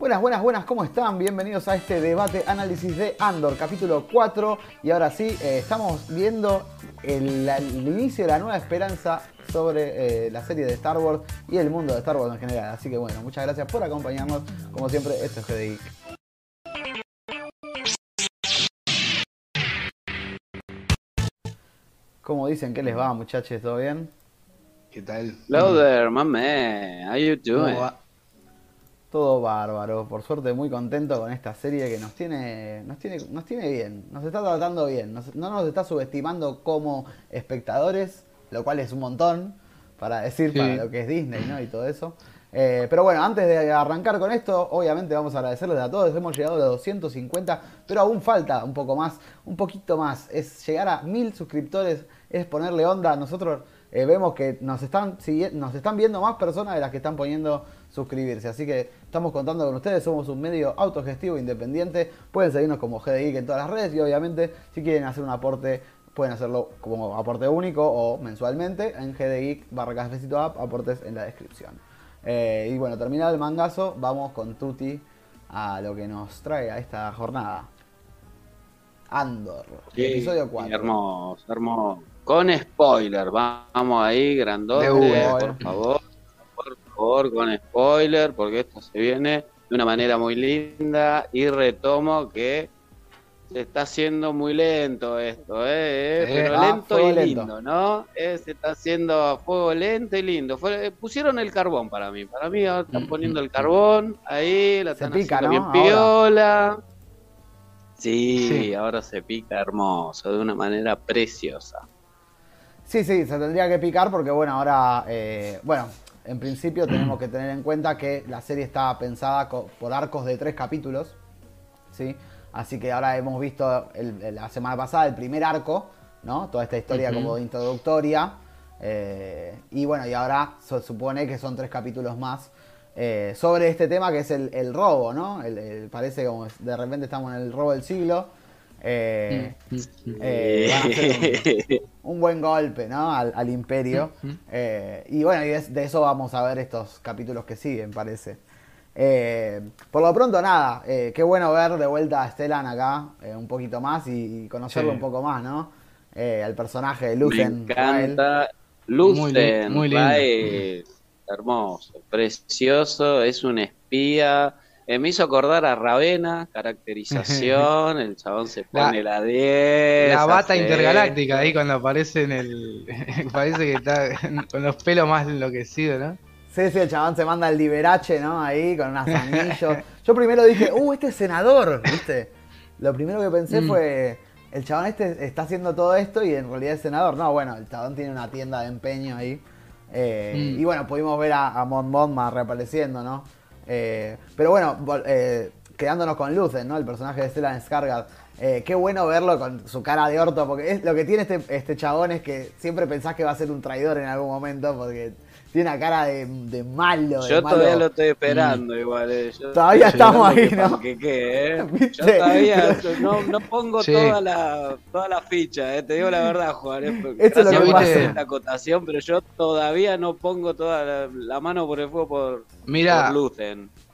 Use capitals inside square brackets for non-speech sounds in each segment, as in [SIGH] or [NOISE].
Buenas, buenas, buenas, ¿cómo están? Bienvenidos a este debate análisis de Andor, capítulo 4. Y ahora sí, eh, estamos viendo el, el inicio de la nueva esperanza sobre eh, la serie de Star Wars y el mundo de Star Wars en general. Así que bueno, muchas gracias por acompañarnos. Como siempre, esto es GDI. ¿Cómo dicen que les va, muchachos? ¿Todo bien? ¿Qué tal? Hello there, my man. How you doing? ¿Cómo va? Todo bárbaro, por suerte muy contento con esta serie que nos tiene, nos tiene, nos tiene bien, nos está tratando bien, nos- no nos está subestimando como espectadores, lo cual es un montón para decir Sí. para lo que es Disney, ¿no? Y todo eso. Eh, pero bueno, antes de arrancar con esto, obviamente vamos a agradecerles a todos, hemos llegado a los 250, pero aún falta un poco más, un poquito más, es llegar a mil suscriptores, es ponerle onda, nosotros eh, vemos que nos están, nos están viendo más personas de las que están poniendo suscribirse. Así que estamos contando con ustedes, somos un medio autogestivo independiente. Pueden seguirnos como GDI en todas las redes y obviamente si quieren hacer un aporte pueden hacerlo como aporte único o mensualmente en GDI barra cafecito app, aportes en la descripción. Eh, y bueno, terminado el mangazo, vamos con Tuti a lo que nos trae a esta jornada. Andor, Sí, episodio 4. Hermoso, hermoso. Con spoiler, vamos ahí, grandote, por favor. Por favor, con spoiler, porque esto se viene de una manera muy linda. Y retomo que se está haciendo muy lento esto, ¿eh? Sí. Pero Ah, lento y lento. lindo, ¿no? Eh, se está haciendo a fuego lento y lindo. Fue- pusieron el carbón para mí. Para mí ahora están Mm, poniendo mm, el carbón ahí, la Se están pica, haciendo ¿no? bien piola. Sí, Sí. ahora se pica hermoso, de una manera preciosa. Sí, sí, se tendría que picar porque, bueno, ahora, eh, bueno, en principio tenemos que tener en cuenta que la serie está pensada por arcos de tres capítulos, ¿sí? Así que ahora hemos visto el- la semana pasada el primer arco, ¿no? Toda esta historia como de introductoria. eh, y bueno, y ahora se supone que son tres capítulos más eh, sobre este tema que es el, el robo, ¿no? El- el- parece como de repente estamos en el robo del siglo. Eh, eh, van a hacer un, [LAUGHS] un buen golpe, ¿no? Al, al imperio. Ujú. Eh, y bueno, y de, de eso vamos a ver estos capítulos que siguen, parece. Eh, por lo pronto, nada, eh, qué bueno ver de vuelta a Stellan acá eh, un poquito más y, y conocerlo Sí. un poco más, ¿no? Eh, al personaje de Me Lucen. Rael. encanta. Muy Lucen, li- muy lindo. Rael, hermoso, precioso, es un espía. Eh, me hizo acordar a Ravena, caracterización, [LAUGHS] el chabón se La- pone la 10. La bata hace intergaláctica ahí cuando aparece en el. [LAUGHS] Parece que está con los pelos más enloquecidos, ¿no? Sí, sí, el chabón se manda el liberache, ¿no? Ahí con unos anillos. Yo primero dije, uh, este es senador, ¿viste? Lo primero que pensé Mm. fue, el chabón este está haciendo todo esto y en realidad es senador. No, bueno, el chabón tiene una tienda de empeño ahí. Eh, Mm. Y bueno, pudimos ver a, a Mon Mothma reapareciendo, ¿no? Eh, pero bueno, eh, quedándonos con Lucen, ¿no? El personaje de Stellan Skarsgård. Eh, qué bueno verlo con su cara de orto, porque es, lo que tiene este, este chabón es que siempre pensás que va a ser un traidor en algún momento, porque tiene una cara de, de malo. de Yo malo. todavía lo estoy esperando, igual. eh. Yo- Todavía estamos ahí, que ¿no? panquequee, ¿eh? [LAUGHS] Yo todavía no, no pongo Sí. toda, la, toda la ficha, ¿eh? te digo la verdad, Juan. ¿eh? Porque Eso es lo que pasa. esta acotación, pero yo todavía no pongo toda la, la mano por el fuego por, Mira, por.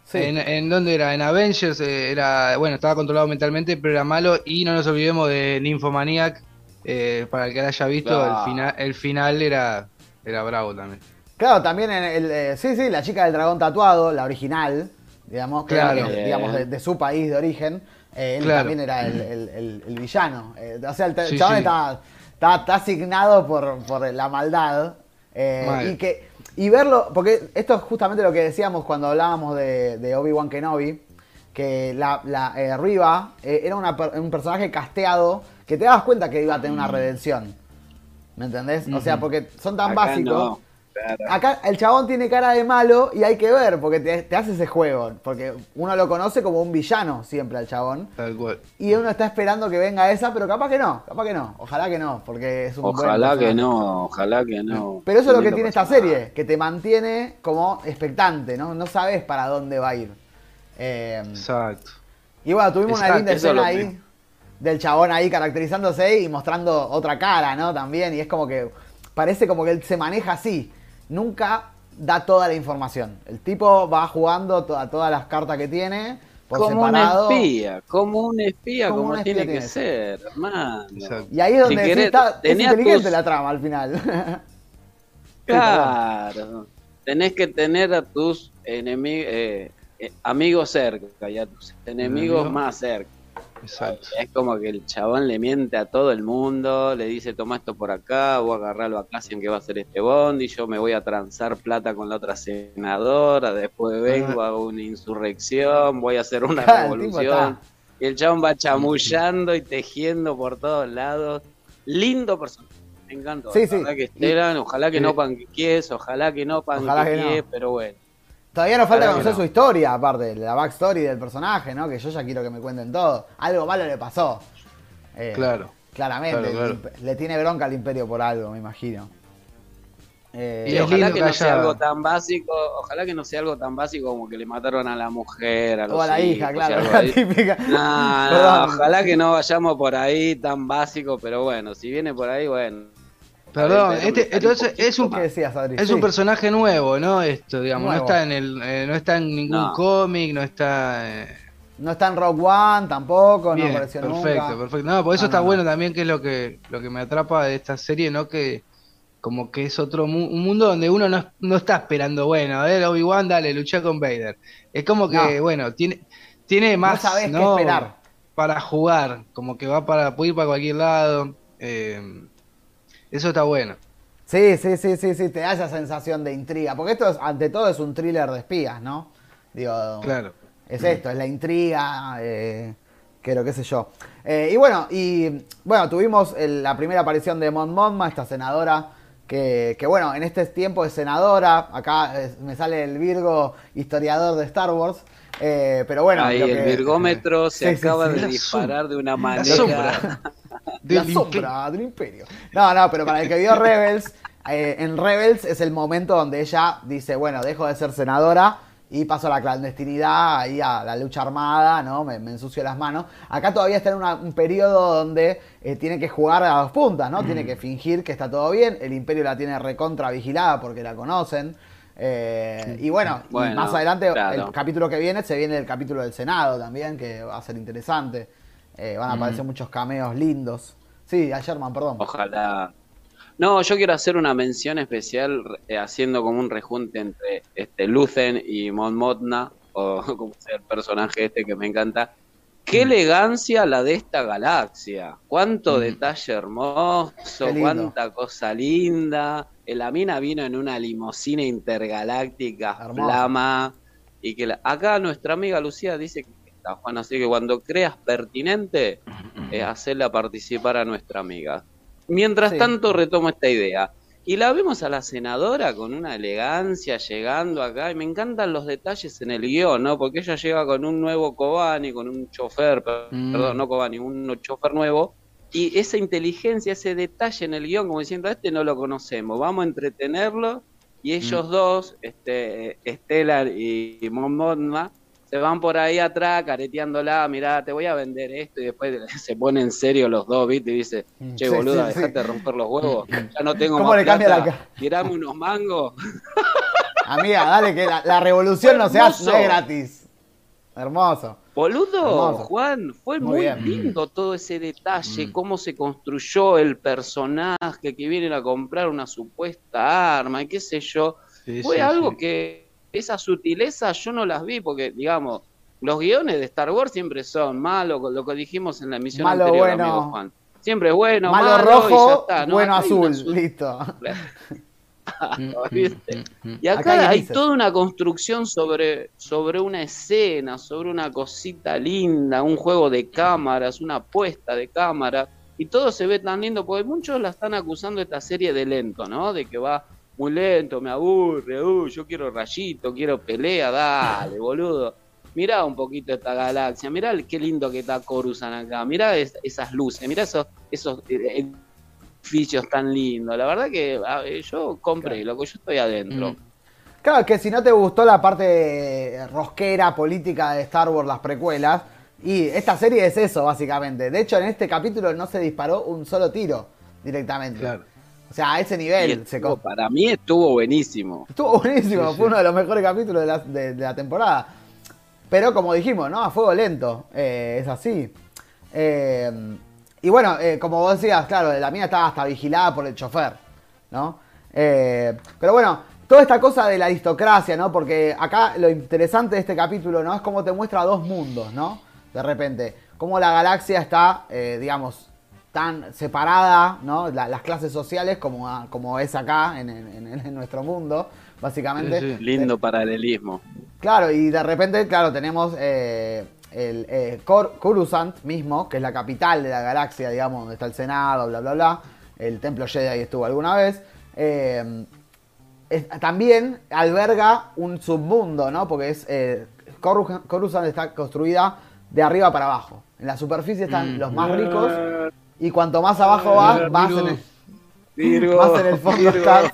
Sí. en, en dónde era? En Avengers eh, era. Bueno, estaba controlado mentalmente, pero era malo. Y no nos olvidemos de Nymphomaniac. eh, para el que la haya visto, el, final, el final era, era bravo también. Claro, también en el, eh, sí, sí, la chica del dragón tatuado, la original, digamos, Claro. digamos de, de su país de origen, eh, él Claro. también era el, el- el- el villano. Eh, o sea, el, Sí, chabón sí. está, está, está asignado por, por la maldad. eh, Mal. y que y verlo, porque esto es justamente lo que decíamos cuando hablábamos de, de Obi-Wan Kenobi, que la, la eh, Riva eh, era una un personaje casteado que te dabas cuenta que iba a tener una redención. ¿Me entendés? O sea, porque son tan Acá básicos. no, claro. Acá el chabón tiene cara de malo y hay que ver, porque te, te hace ese juego. Porque uno lo conoce como un villano siempre al chabón. Tal cual. Y uno está esperando que venga esa, pero capaz que no, capaz que no. Ojalá que no, porque es un buen Ojalá que no, ojalá que no. Pero eso es lo que tiene esta serie, que te mantiene como expectante, ¿no? No sabes para dónde va a ir. Eh, Exacto. y bueno, tuvimos una linda escena ahí que- del chabón ahí caracterizándose y mostrando otra cara, ¿no? También, y es como que parece como que él se maneja así. Nunca da toda la información. El tipo va jugando a todas las cartas que tiene por como separado. un espía, como un espía, Como como, un espía tiene tiene que ser, hermano. Y ahí es donde Si querés, está, es inteligente tus- la trama al final. [LAUGHS] Claro. Tenés que tener a tus enemigos, amigos cerca y a tus enemigos Enemigo. más cerca. Exacto. Es como que el chabón le miente a todo el mundo, le dice, toma esto por acá, voy a agarrarlo acá, en que va a ser este bondi, yo me voy a transar plata con la otra senadora, después vengo, hago una insurrección, voy a hacer una [LAUGHS] tipo revolución. Y el chabón va chamullando y tejiendo por todos lados. Lindo personaje. Me. Sí, sí. que Stellan, ojalá que Sí. no panquequies, ojalá que no Ojalá que no. pero bueno. Todavía nos falta conocer no. su historia, aparte, la backstory del personaje, ¿no? Que yo ya quiero que me cuenten todo. Algo malo le pasó. Eh, Claro. Claramente, Claro, claro. le tiene bronca al imperio por algo, me imagino. Eh, Y ojalá que que no sea algo tan básico, ojalá que no sea algo tan básico como que le mataron a la mujer, a los o a la hijos, hija, claro, la típica. [LAUGHS] No, ojalá que no vayamos por ahí tan básico, pero bueno, si viene por ahí, bueno. Perdón, ver, este, entonces es un, ¿Qué decías, Adri? es Sí. un personaje nuevo, ¿no? Esto, digamos, Nuevo. no está en el, eh, no está en ningún No. cómic, no está. eh, No está en Rock One tampoco, bien, no apareció perfecto, nunca. perfecto. No, por eso No, está no, no. bueno también que es lo que, lo que me atrapa de esta serie, ¿no? Que como que es otro mu- un mundo donde uno no, no está esperando, bueno, a ver, Obi-Wan, dale, lucha con Vader. Es como que, No. bueno, tiene, tiene más sabés qué ¿no? esperar. para jugar, como que va para, puede ir para cualquier lado. eh, eso está bueno. Sí, sí, sí, sí, sí, te da esa sensación de intriga. Porque esto, es, ante todo, es un thriller de espías, ¿no? Digo, Claro. es esto, es la intriga, eh, que lo que sé yo. Eh, y bueno, y bueno, tuvimos el- la primera aparición de Mon Mothma, esta senadora, que, que bueno, en este tiempo es senadora. Acá eh, me sale el Virgo historiador de Star Wars. eh, pero bueno, ahí el que- virgómetro se [LAUGHS] Sí, acaba sí. de disparar de una manera. [LAUGHS] La sombra del imperio. No, no, pero para el que vio Rebels, [LAUGHS] eh, en Rebels es el momento donde ella dice, bueno, dejo de ser senadora y paso a la clandestinidad, ahí a la lucha armada, ¿no? Me, me ensucio las manos. Acá todavía está en una- un periodo donde eh, tiene que jugar a dos puntas, ¿no? Tiene que fingir que está todo bien. El imperio la tiene recontra vigilada porque la conocen. Eh, y bueno, y más adelante, claro. el capítulo que viene, se viene el capítulo del Senado también, que va a ser interesante. Eh, van a aparecer muchos cameos lindos. Sí, a Sherman, perdón. Ojalá. No, yo quiero hacer una mención especial eh, haciendo como un rejunte entre este Lucen y Mon Mothma, o [LAUGHS] como sea el personaje este que me encanta. Qué Mm. elegancia la de esta galaxia. Cuánto Mm. detalle hermoso, cuánta cosa linda. Eh, La mina vino en una limusina intergaláctica, Hermoso. flama. Y que la- acá nuestra amiga Lucía dice que está, Juan, así que cuando creas pertinente, eh, hacerla participar a nuestra amiga. Mientras Sí. tanto retomo esta idea. Y la vemos a la senadora con una elegancia llegando acá, y me encantan los detalles en el guion, ¿no? Porque ella llega con un nuevo Kobani, con un chofer, Mm. perdón, no Kobani, un chofer nuevo, y esa inteligencia, ese detalle en el guion, como diciendo, a este no lo conocemos, vamos a entretenerlo, y ellos dos, este, Stellar y Mon Mothma, se van por ahí atrás careteándola, mirá, te voy a vender esto, y después [LAUGHS] se ponen en serio los dos, ¿viste? Y dice, che, Sí, boluda, sí, sí. dejate de romper los huevos, ya no tengo ¿Cómo más le cambia la plata, cara? tirame unos mangos. [LAUGHS] Amiga, dale que la, la revolución no se hace, no es Hermoso. gratis. Hermoso. Boludo, Hermoso. Juan, fue Muy lindo todo ese detalle, Mm. cómo se construyó el personaje que vienen a comprar una supuesta arma y qué sé yo. Sí, fue sí, algo sí. que esas sutilezas yo no las vi porque, digamos, los guiones de Star Wars siempre son malos, lo que dijimos en la emisión Malo, anterior, bueno. amigo Juan. Siempre es bueno, Malo, malo, y ya rojo, está, ¿no? bueno azul. Listo. [LAUGHS] Mm, ¿viste? mm, mm, Y Acá acá, hay hay toda una construcción sobre, sobre una escena, sobre una cosita linda, un juego de cámaras, una puesta de cámara, y todo se ve tan lindo, porque muchos la están acusando de esta serie de lento, ¿no? De que va muy lento, me aburre, uy, yo quiero rayito, quiero pelea, dale, boludo. Mirá un poquito esta galaxia, mirá el- qué lindo que está Coruscant acá, mirá es- esas luces, mirá esos, esos eh, edificios tan lindos. La verdad que ver, yo compré, loco, yo estoy adentro. Mm. Claro, que si no te gustó la parte rosquera, política de Star Wars, las precuelas, y esta serie es eso, básicamente. De hecho, en este capítulo no se disparó un solo tiro directamente. Claro. O sea, a ese nivel. Se para mí estuvo buenísimo. Estuvo buenísimo, fue uno de los mejores capítulos de la, de, la, temporada. Pero como dijimos, ¿no? A fuego lento. Eh, es así. Eh, y bueno, eh, como vos decías, claro, la mía estaba hasta vigilada por el chofer, ¿no? pero bueno, toda esta cosa de la aristocracia, ¿no? Porque acá lo interesante de este capítulo, ¿no? Es cómo te muestra dos mundos, ¿no? De repente, cómo la galaxia está, digamos, tan separada, ¿no? las clases sociales como, como es acá en, nuestro mundo, básicamente. Lindo paralelismo. Claro, y de repente, claro, tenemos eh, el eh, Coruscant mismo, que es la capital de la galaxia, digamos, donde está el Senado, bla, bla, bla. El templo Jedi ahí estuvo alguna vez. Eh, también alberga un submundo, ¿no? Porque es Coruscant está construida de arriba para abajo. En la superficie están mm. los más ricos y cuanto más abajo vas, más en el, más en el fondo estás,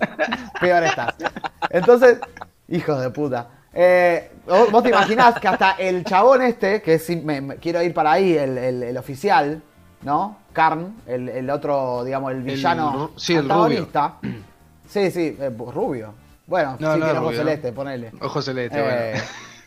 [LAUGHS] peor estás. Entonces, hijos de puta. Eh, vos te imaginás que hasta el chabón este, que es, me, quiero ir para ahí, el, oficial, ¿no? Karn, el, otro, digamos, el villano sí, el. Sí, sí, eh, rubio. Bueno, sí tiene ojo celeste, ponele. Ojo celeste, bueno. Eh,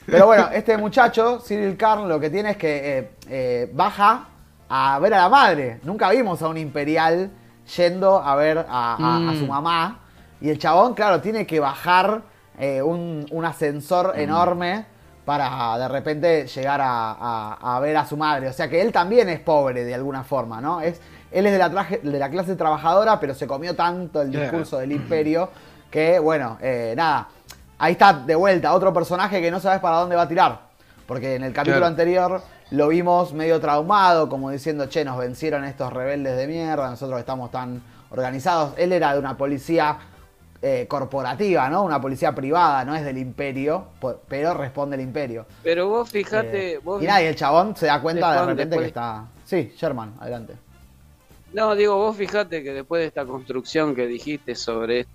pero bueno, este muchacho, Cyril Karn, lo que tiene es que baja a ver a la madre. Nunca vimos a un imperial yendo a ver a, su mm. mamá. Y el chabón, claro, tiene que bajar eh, un, ascensor mm. enorme para de repente llegar a, ver a su madre. O sea que él también es pobre de alguna forma, ¿no? Es, él es de la, de la clase trabajadora, pero se comió tanto el discurso del imperio que, bueno, eh, nada. Ahí está de vuelta otro personaje que no sabes para dónde va a tirar. Porque en el capítulo anterior lo vimos medio traumado, como diciendo, che, nos vencieron estos rebeldes de mierda, nosotros estamos tan organizados. Él era de una policía eh, corporativa, ¿no? Una policía privada, no es del imperio, pero responde el imperio. Pero vos fijate... Eh, y nada, y el chabón se da cuenta de repente que está... Sí, Sherman, adelante. No, digo, vos fijate que después de esta construcción que dijiste sobre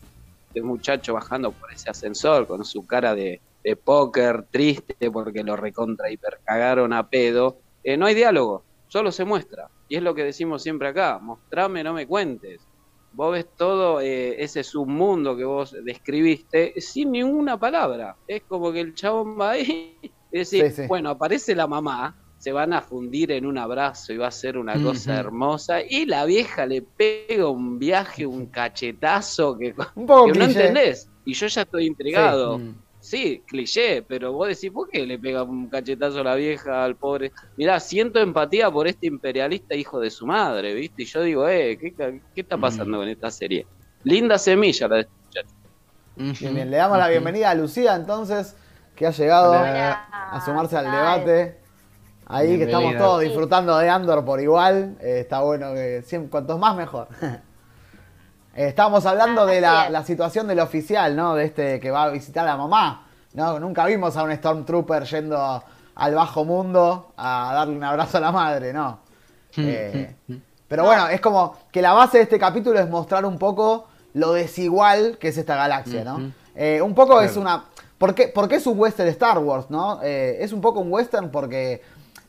este muchacho bajando por ese ascensor con su cara de de póker triste porque lo recontra hipercagaron a pedo, eh, no hay diálogo, solo se muestra. Y es lo que decimos siempre acá, mostrame, no me cuentes. Vos ves todo eh, ese submundo que vos describiste sin ninguna palabra. Es como que el chabón va ahí y decir, bueno, aparece la mamá, se van a fundir en un abrazo y va a ser una cosa hermosa. Y la vieja le pega un viaje, un cachetazo que, no entendés. Y yo ya estoy intrigado. Sí, cliché, pero vos decís, ¿por qué le pega un cachetazo a la vieja, al pobre? Mirá, siento empatía por este imperialista hijo de su madre, ¿viste? Y yo digo, eh, ¿qué, está pasando con esta serie? Linda semilla la de este Bien, le damos la bienvenida a Lucía entonces, que ha llegado a sumarse al debate. Ahí que estamos todos disfrutando de Andor por igual. Eh, está bueno que siempre, cuantos más mejor. [LAUGHS] Eh, estábamos hablando de la, situación del oficial, ¿no? De este que va a visitar a la mamá. ¿no? Nunca vimos a un Stormtrooper yendo al bajo mundo a darle un abrazo a la madre, ¿no? Eh, pero bueno, es como que la base de este capítulo es mostrar un poco lo desigual que es esta galaxia, ¿no? Eh, un poco es una... ¿por qué, es un western Star Wars, no? es un poco un western porque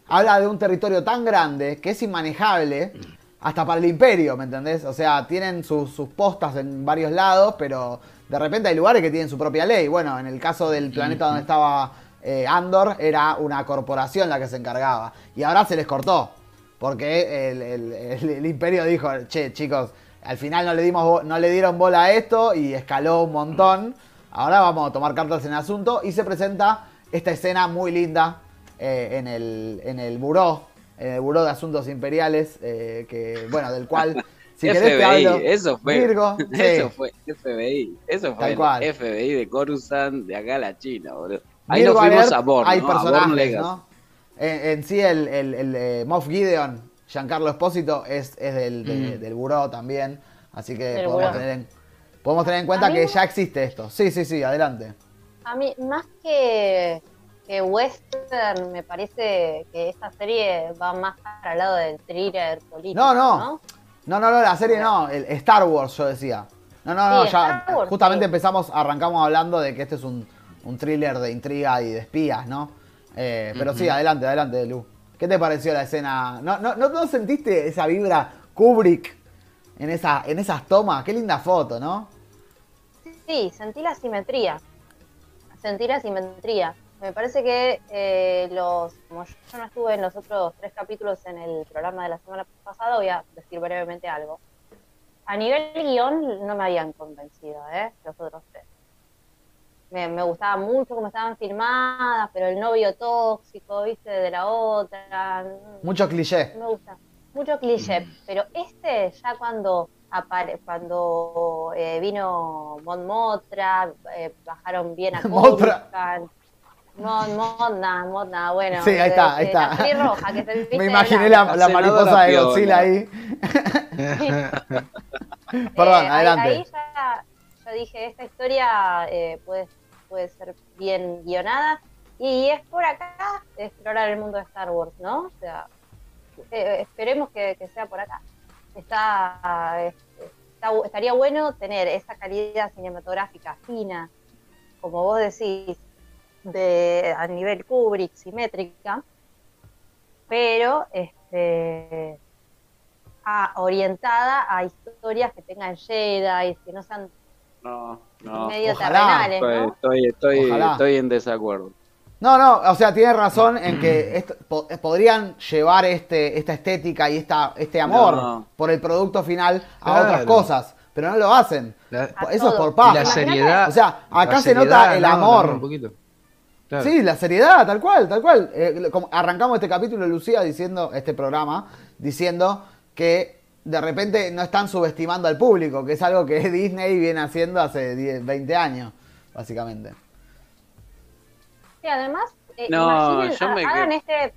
habla de un territorio tan grande que es inmanejable hasta para el imperio, ¿me entendés? O sea, tienen sus, postas en varios lados, pero de repente hay lugares que tienen su propia ley. Bueno, en el caso del planeta donde estaba eh, Andor, era una corporación la que se encargaba. Y ahora se les cortó, porque el, imperio dijo, che, chicos, al final no le, dimos, no le dieron bola a esto y escaló un montón. Ahora vamos a tomar cartas en el asunto y se presenta esta escena muy linda eh, en, el, en el buró en el Buró de Asuntos Imperiales, eh, que, bueno, del cual, [LAUGHS] si querés te hablo, eso fue, [LAUGHS] eso fue FBI, eso fue el FBI de Coruscant de acá a la China, boludo. Ahí nos fuimos a Born, Hay personajes, ¿no? En, sí, el, el, el, eh, Moff Gideon, Giancarlo Espósito, es, es del, mm. del Buró también, así que podemos tener, en, podemos tener, en, cuenta que ya existe esto. Sí, sí, sí, adelante. A mí, más que que western me parece que esta serie va más para el lado del thriller político. No, no. No, no, no, la serie no. El Star Wars, yo decía. No, no, no. ya justamente empezamos, arrancamos hablando de que este es un, thriller de intriga y de espías, ¿no? Eh, pero sí, adelante, adelante, Lu. ¿Qué te pareció la escena? ¿No, no, no, sentiste esa vibra Kubrick en, esa, en esas tomas. Qué linda foto, ¿no? Sí, sentí la simetría. Sentí la simetría. Me parece que eh, los, como yo no estuve en los otros tres capítulos en el programa de la semana pasada, voy a decir brevemente algo. A nivel guion no me habían convencido, ¿eh? Los otros tres. Me, me gustaba mucho cómo estaban filmadas, pero el novio tóxico, viste, de la otra. mm, Mucho cliché. me gusta. Mucho cliché. Pero este, ya cuando apare cuando eh, vino Mon Motra, eh, bajaron bien a. [LAUGHS] Coruscant. Mon, Modna, Modna, bueno. Sí, ahí está, ahí eh, está. La pelirroja que se [LAUGHS] viste Me imaginé la, la La mariposa de Godzilla ahí. [LAUGHS] Perdón, Eh, adelante. Ahí, ya, yo dije, esta historia eh, puede, puede ser bien guionada. Y es por acá explorar el mundo de Star Wars, ¿no? O sea, eh, esperemos que, que sea por acá. Está, eh, está- estaría bueno tener esa calidad cinematográfica fina, como vos decís, de, a nivel Kubrick, simétrica, pero este, a- orientada a historias que tengan Jedi, que no sean No, no. medio ojalá. terrenales, Estoy, ¿no? estoy, estoy, en desacuerdo. No, no, o sea, tiene razón en que esto- po- podrían llevar este, esta estética y esta, este amor No. por el producto final a Claro. otras cosas, pero no lo hacen. La- Eso es por paz. la seriedad. O sea, acá se nota el ¿no? amor. Un poquito. Claro. Sí, la seriedad, tal cual, tal cual. Eh, como arrancamos este capítulo, Lucía, diciendo, este programa, diciendo que de repente no están subestimando al público, que es algo que [LAUGHS] Disney viene haciendo hace 10, 20 años, básicamente. Sí, además, eh, No, imaginen, yo me hagan quedo- este.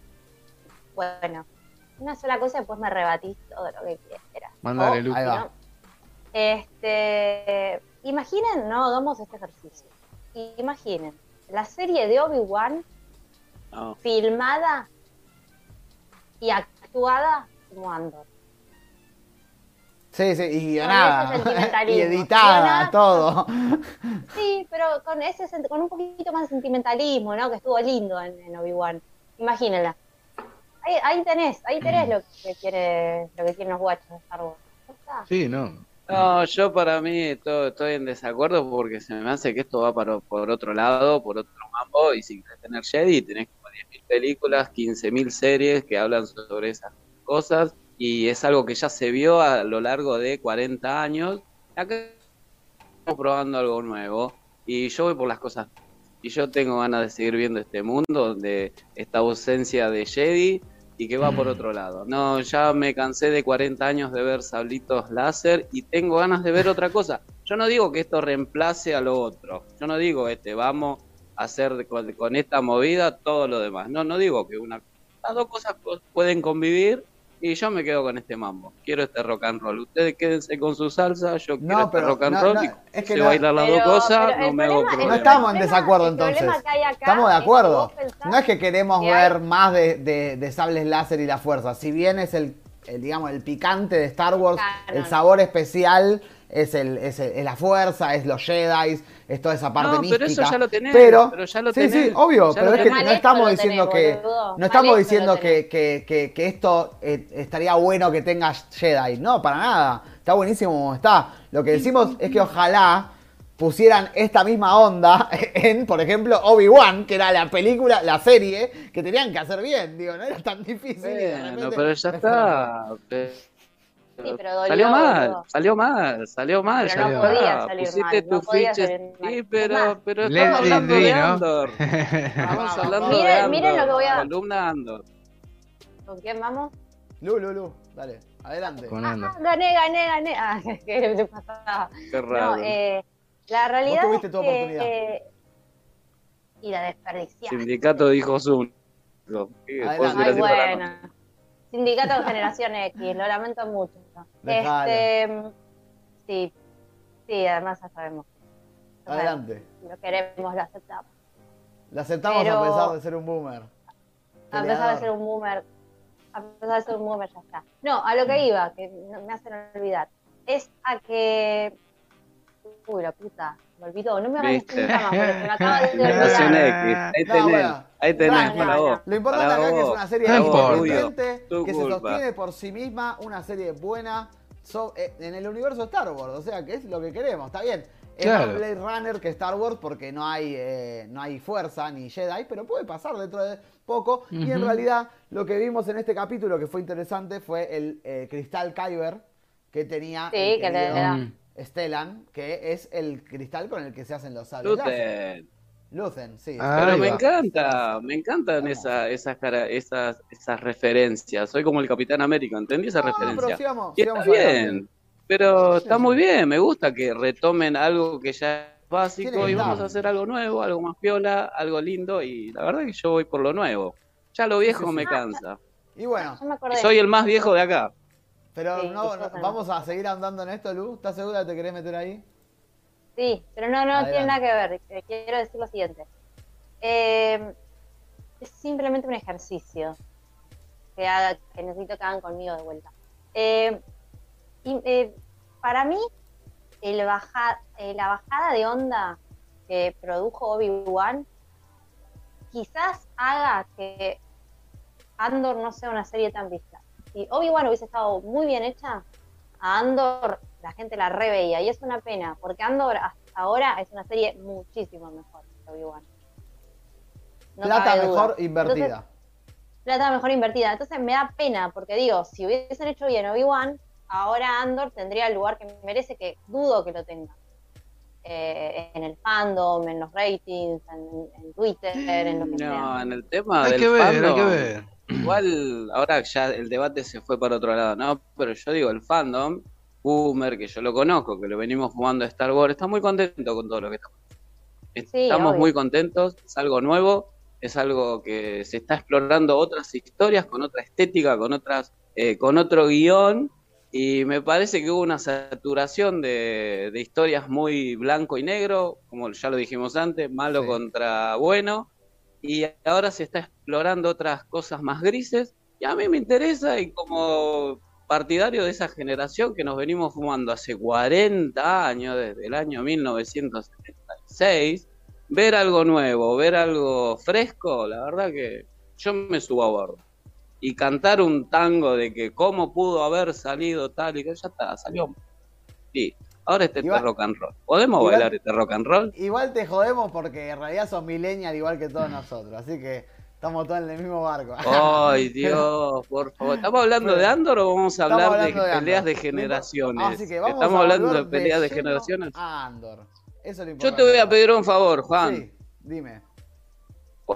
Bueno, una sola cosa y después me rebatís todo lo que quieras. Mándale, O, Lu. Ahí va. ¿no? Este, imaginen, no, hagamos este ejercicio. Imaginen la serie de Obi-Wan No. filmada y actuada como Andor. Sí, sí, y guionada, [LAUGHS] y editada, Guionada. todo. Sí, pero con ese con un poquito más de sentimentalismo, ¿no? Que estuvo lindo en, en Obi-Wan. Imagínenla. Ahí, ahí tenés, ahí tenés lo que quiere, lo que quieren los guachos de Star Wars. Sí, no. No, yo para mí to- estoy en desacuerdo porque se me hace que esto va para, por otro lado, por otro mambo, y si querés tener Jedi tenés como 10.000 películas, 15.000 series que hablan sobre esas cosas, y es algo que ya se vio a lo largo de 40 años. Acá estamos probando algo nuevo, y yo voy por las cosas. Y yo tengo ganas de seguir viendo este mundo donde esta ausencia de Jedi y que va por otro lado. No, ya me cansé de 40 años de ver sablitos láser y tengo ganas de ver otra cosa. Yo no digo que esto reemplace a lo otro. Yo no digo este, vamos a hacer con, con esta movida todo lo demás. No, no digo que una las dos cosas co- pueden convivir y yo me quedo con este mambo. Quiero este rock and roll. Ustedes quédense con su salsa, yo quiero este rock and no, roll no, y es que se no- bailar las dos cosas, no me hago problema- No estamos en desacuerdo entonces. que hay acá Estamos de acuerdo. No es que queremos que hay- ver más de, de- de sables láser y la fuerza. Si bien es el, el, digamos, el picante de Star Wars, el sabor especial es, el, es, el- es la fuerza, es los Jedi, es toda esa parte No, pero mística. eso ya lo tenés, Pero, pero ya lo sí, tenés, sí, obvio, ya pero es que no estamos diciendo tenés, que boludo. no estamos Mal diciendo que, que, que, que esto eh, estaría bueno que tenga Jedi. No, para nada. Está buenísimo como está. Lo que decimos es que ojalá pusieran esta misma onda [LAUGHS] en, por ejemplo, Obi-Wan, que era la película, la serie, que tenían que hacer bien. Digo, no era tan difícil. y de Bueno, repente pero ya está. Sí, pero dolió, salió mal, salió mal, salió mal. Pero ya no está. podía salir Pusiste mal, no tu podía ficha. salir mal. Sí, pero, pero estamos hablando de ¿no? Andor. [LAUGHS] Estamos hablando de Andor. miren lo que voy a- Columna Andor. ¿Con quién vamos? Lu, Lu, Lu, dale, adelante. Ah, gané, gané, gané. Ah, [LAUGHS] ¿qué le pasaba? Qué No, raro. eh, la realidad tuviste es tu que, oportunidad. eh, y la desperdiciaste. Sindicato dijo Zoom. Sí, Adelante. Ay, bueno. Sindicato de Generación X, lo lamento mucho. Este, sí, sí, además ya sabemos. O sea, Adelante. Lo queremos, lo aceptamos. La aceptamos Pero- a pesar de ser un boomer. A pesar de ser un boomer, a pesar de ser un boomer, ya está. No, a lo que iba, que me hacen olvidar, es a que. Uy, la puta, me olvidó. No me esto nunca más, porque me acaba de [LAUGHS] Generación olvidar. X. Ahí No, tenés, bueno. ahí tenés, para No, vos. Lo importante acá es que es vos. una serie Tu que se sostiene por sí misma, una serie buena, so- eh, en el universo Star Wars, o sea, que es lo que queremos, está bien. Es Claro. más Blade Runner que Star Wars porque no hay, eh, no hay fuerza ni Jedi, pero puede pasar dentro de poco. Y en realidad lo que vimos en este capítulo que fue interesante fue el eh, cristal Kyber que tenía Sí, el que le querido da. Stellan, que es el cristal con el que se hacen los sables. Luten. Lucen, sí. Ah, Pero me va. encanta, me encantan esa- esas, cara- esas, esas referencias. Soy como el Capitán América, ¿entendí esa No, no, pero referencia? sigamos, Y está sigamos adelante. bien, pero Sí, está muy bien, me gusta que retomen algo que ya es básico y vamos a hacer algo nuevo, algo más piola, algo lindo y la verdad que yo voy por lo nuevo. Ya lo viejo me cansa. Y bueno, acordé. soy el más viejo de acá. Pero Sí, no, vamos a seguir andando en esto, Lu. ¿Estás segura que te querés meter ahí? Sí, pero no, no Adelante. tiene nada que ver. Eh, Quiero decir lo siguiente. Eh, es simplemente un ejercicio que, haga, que necesito que hagan conmigo de vuelta. Eh, y, eh, para mí, el baja- eh, la bajada de onda que produjo Obi-Wan quizás haga que Andor no sea una serie tan vista. Si Obi-Wan hubiese estado muy bien hecha, a Andor la gente la reveía y es una pena, porque Andor hasta ahora es una serie muchísimo mejor que Obi-Wan. No Plata duda. mejor invertida. Entonces, plata mejor invertida. Entonces me da pena, porque digo, si hubiesen hecho bien Obi-Wan, ahora Andor tendría el lugar que merece, que dudo que lo tenga. Eh, en el fandom, en los ratings, en, en Twitter, en lo que No, sea. en el tema Hay del que ver, hay que ver. Igual, ahora ya el debate se fue para otro lado, ¿no? Pero yo digo, el fandom, Boomer, que yo lo conozco, que lo venimos jugando a Star Wars, está muy contento con todo lo que estamos. Estamos muy contentos, es algo nuevo, es algo que se está explorando otras historias, con otra estética, con otras, eh, con otro guion, y me parece que hubo una saturación de, de historias muy blanco y negro, como ya lo dijimos antes, malo Sí. contra bueno, y ahora se está explorando otras cosas más grises y a mí me interesa y como partidario de esa generación que nos venimos fumando hace 40 años, desde el año 1976, ver algo nuevo, ver algo fresco, la verdad que yo me subo a bordo. Y cantar un tango de que cómo pudo haber salido tal y que ya está, salió. Sí, ahora este Igual- es rock and roll. ¿Podemos igual- bailar este rock and roll? Igual te jodemos porque en realidad sos millennial igual que todos nosotros. Así que estamos todos en el mismo barco. Ay, [LAUGHS] Dios, por favor. ¿Estamos hablando de Andor o vamos a hablar de, peleas de generaciones? Así que vamos Estamos a hablando de peleas de, generaciones. a Andor. Eso es lo Yo te voy a pedir un favor, Juan. Sí, dime.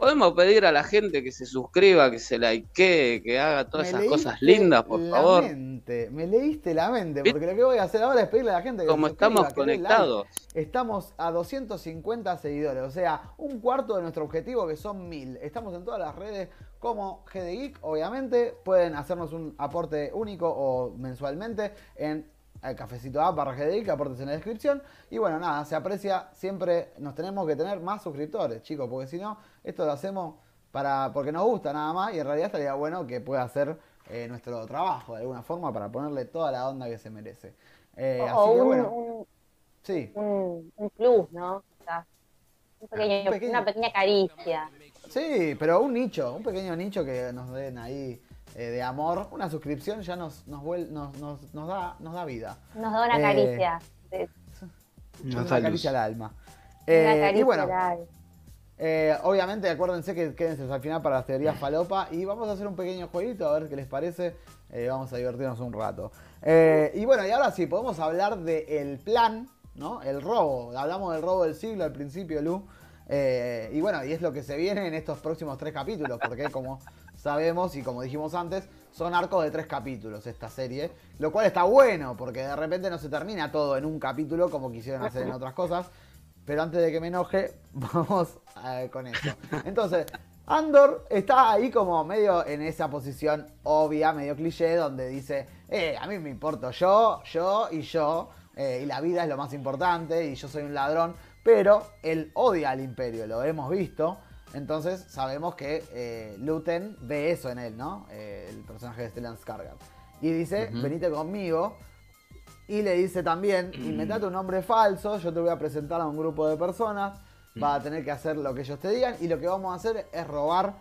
¿Podemos pedir a la gente que se suscriba, que se likee, que haga todas Me esas cosas lindas, por la favor? mente, Me leíste la mente, porque lo que voy a hacer ahora es pedirle a la gente que Como se suscriba, estamos que dé like. conectados. Estamos a 250 seguidores, o sea, un cuarto de nuestro objetivo que son 1000. Estamos en todas las redes como GD Geek, obviamente. Pueden hacernos un aporte único o mensualmente en el cafecito app barra GD Geek, aportes en la descripción. Y bueno, nada, se aprecia, siempre nos tenemos que tener más suscriptores, chicos, porque si no, esto lo hacemos para porque nos gusta nada más y en realidad estaría bueno que pueda hacer eh, nuestro trabajo de alguna forma para ponerle toda la onda que se merece. Eh, o así que un, bueno, un, sí. un, un plus, ¿no? O sea, un pequeño- Un pequeño- Una pequeña caricia. Sí, pero un nicho, un pequeño nicho que nos den ahí eh, de amor, una suscripción ya nos, nos, vuel- nos, nos, nos da, nos da vida. Nos da una Eh, caricia. de- Nos una da luz. caricia al alma. una Eh, caricia y bueno, al alma. Eh, obviamente acuérdense que quédense al final para las teorías falopa y vamos a hacer un pequeño jueguito a ver qué les parece. Eh, vamos a divertirnos un rato. Eh, y bueno, y ahora sí, podemos hablar del plan, ¿no? El robo. Hablamos del robo del siglo al principio, Lu. Y bueno, y es lo que se viene en estos próximos tres capítulos, porque como sabemos y como dijimos antes, son arcos de tres capítulos esta serie, lo cual está bueno, porque de repente no se termina todo en un capítulo como quisieron hacer en otras cosas. Pero antes de que me enoje, [LAUGHS] vamos con eso. Entonces, Andor está ahí como medio en esa posición obvia, medio cliché, donde dice, eh, a mí me importo yo, yo y yo, eh, y la vida es lo más importante, y yo soy un ladrón, pero él odia al imperio, lo hemos visto, entonces sabemos que eh, Luten ve eso en él, ¿no? Eh, el personaje de Stellan Skarsgård. Y dice, venite conmigo, y le dice también, [CLEARS THROAT] inventate un nombre falso, yo te voy a presentar a un grupo de personas, vas a tener que hacer lo que ellos te digan y lo que vamos a hacer es robar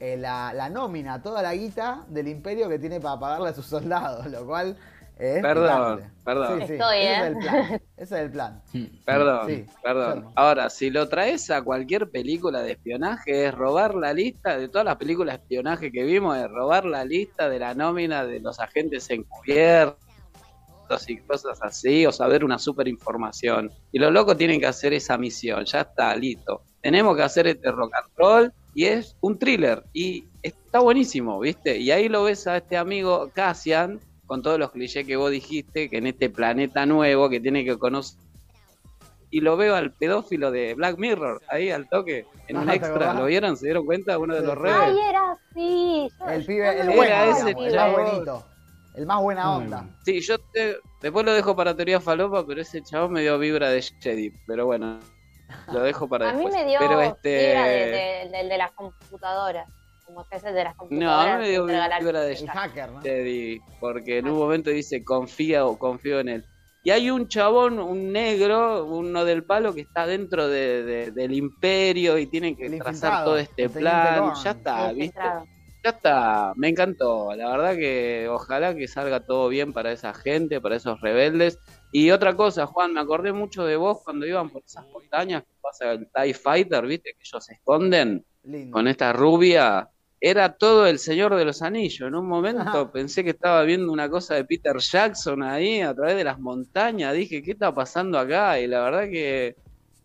eh, la, la nómina, toda la guita del imperio que tiene para pagarle a sus [LAUGHS] soldados, lo cual Es Perdón, perdón. Sí, sí, Estoy, ese ¿eh? es el plan. [LAUGHS] Ese es el plan. Perdón, Sí, perdón. Ahora, si lo traes a cualquier película de espionaje, es robar la lista de todas las películas de espionaje que vimos, es robar la lista de la nómina de los agentes encubiertos y cosas así, o saber una super información. Y los locos tienen que hacer esa misión, ya está, listo. Tenemos que hacer este rock and roll y es un thriller y está buenísimo, ¿viste? Y ahí lo ves a este amigo Cassian con todos los clichés que vos dijiste, que en este planeta nuevo que tiene que conocer y lo veo al pedófilo de Black Mirror, ahí al toque, en Ah, un ¿te extra. ¿Lo vieron? ¿Se dieron cuenta? Uno de los sí. redes. Ay, era así. El pibe, el no bueno, Era ese el. El más buena onda. Sí, yo te- después lo dejo para teoría falopa, pero ese chabón me dio vibra de Jedi. Pero bueno, lo dejo para [LAUGHS] A mí después. me dio pero vibra este. de, de- del de las computadoras. Como que es el de las No, a computadoras. mí me dio vibra de El hacker, ¿no? Jedi, porque en un momento dice confía o confío en él. Y hay un chabón, un negro, uno del palo que está dentro de- de- del imperio y tiene que El trazar todo este plan. Ya está, ¿viste? Ya está, me encantó. La verdad que ojalá que salga todo bien para esa gente, para esos rebeldes. Y otra cosa, Juan, me acordé mucho de vos cuando iban por esas montañas que pasa el TIE Fighter, ¿viste? Que ellos se esconden Lindo. con esta rubia. Era todo el Señor de los Anillos. En un momento pensé que estaba viendo una cosa de Peter Jackson ahí a través de las montañas. Dije, ¿qué está pasando acá? Y la verdad que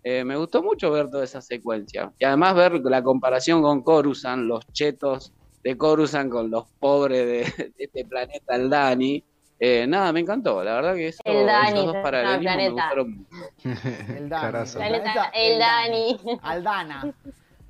eh, me gustó mucho ver toda esa secuencia. Y además ver la comparación con Coruscant, los chetos de Coruscant con los pobres de, de este planeta, el Dani. Eh, nada, me encantó. La verdad que eso, El Dani, esos dos no, paralelismos me planeta. gustaron mucho. [LAUGHS] El Dani. Carazo. El Planeta, el Dani. Aldana. [LAUGHS]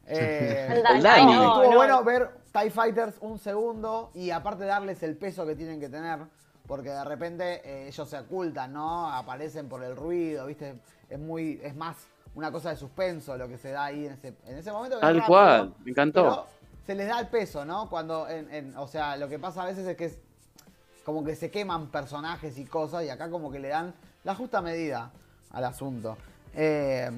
Eh, El Dani. No, No, estuvo no. bueno ver TIE Fighters un segundo y aparte darles el peso que tienen que tener, porque de repente eh, ellos se ocultan, ¿no? Aparecen por el ruido, ¿viste? Es muy, es más una cosa de suspenso lo que se da ahí en ese, en ese momento. Tal cual, me encantó. pero se les da el peso, ¿no? Cuando, en, en- o sea, lo que pasa a veces es que es como que se queman personajes y cosas y acá como que le dan la justa medida al asunto. Eh,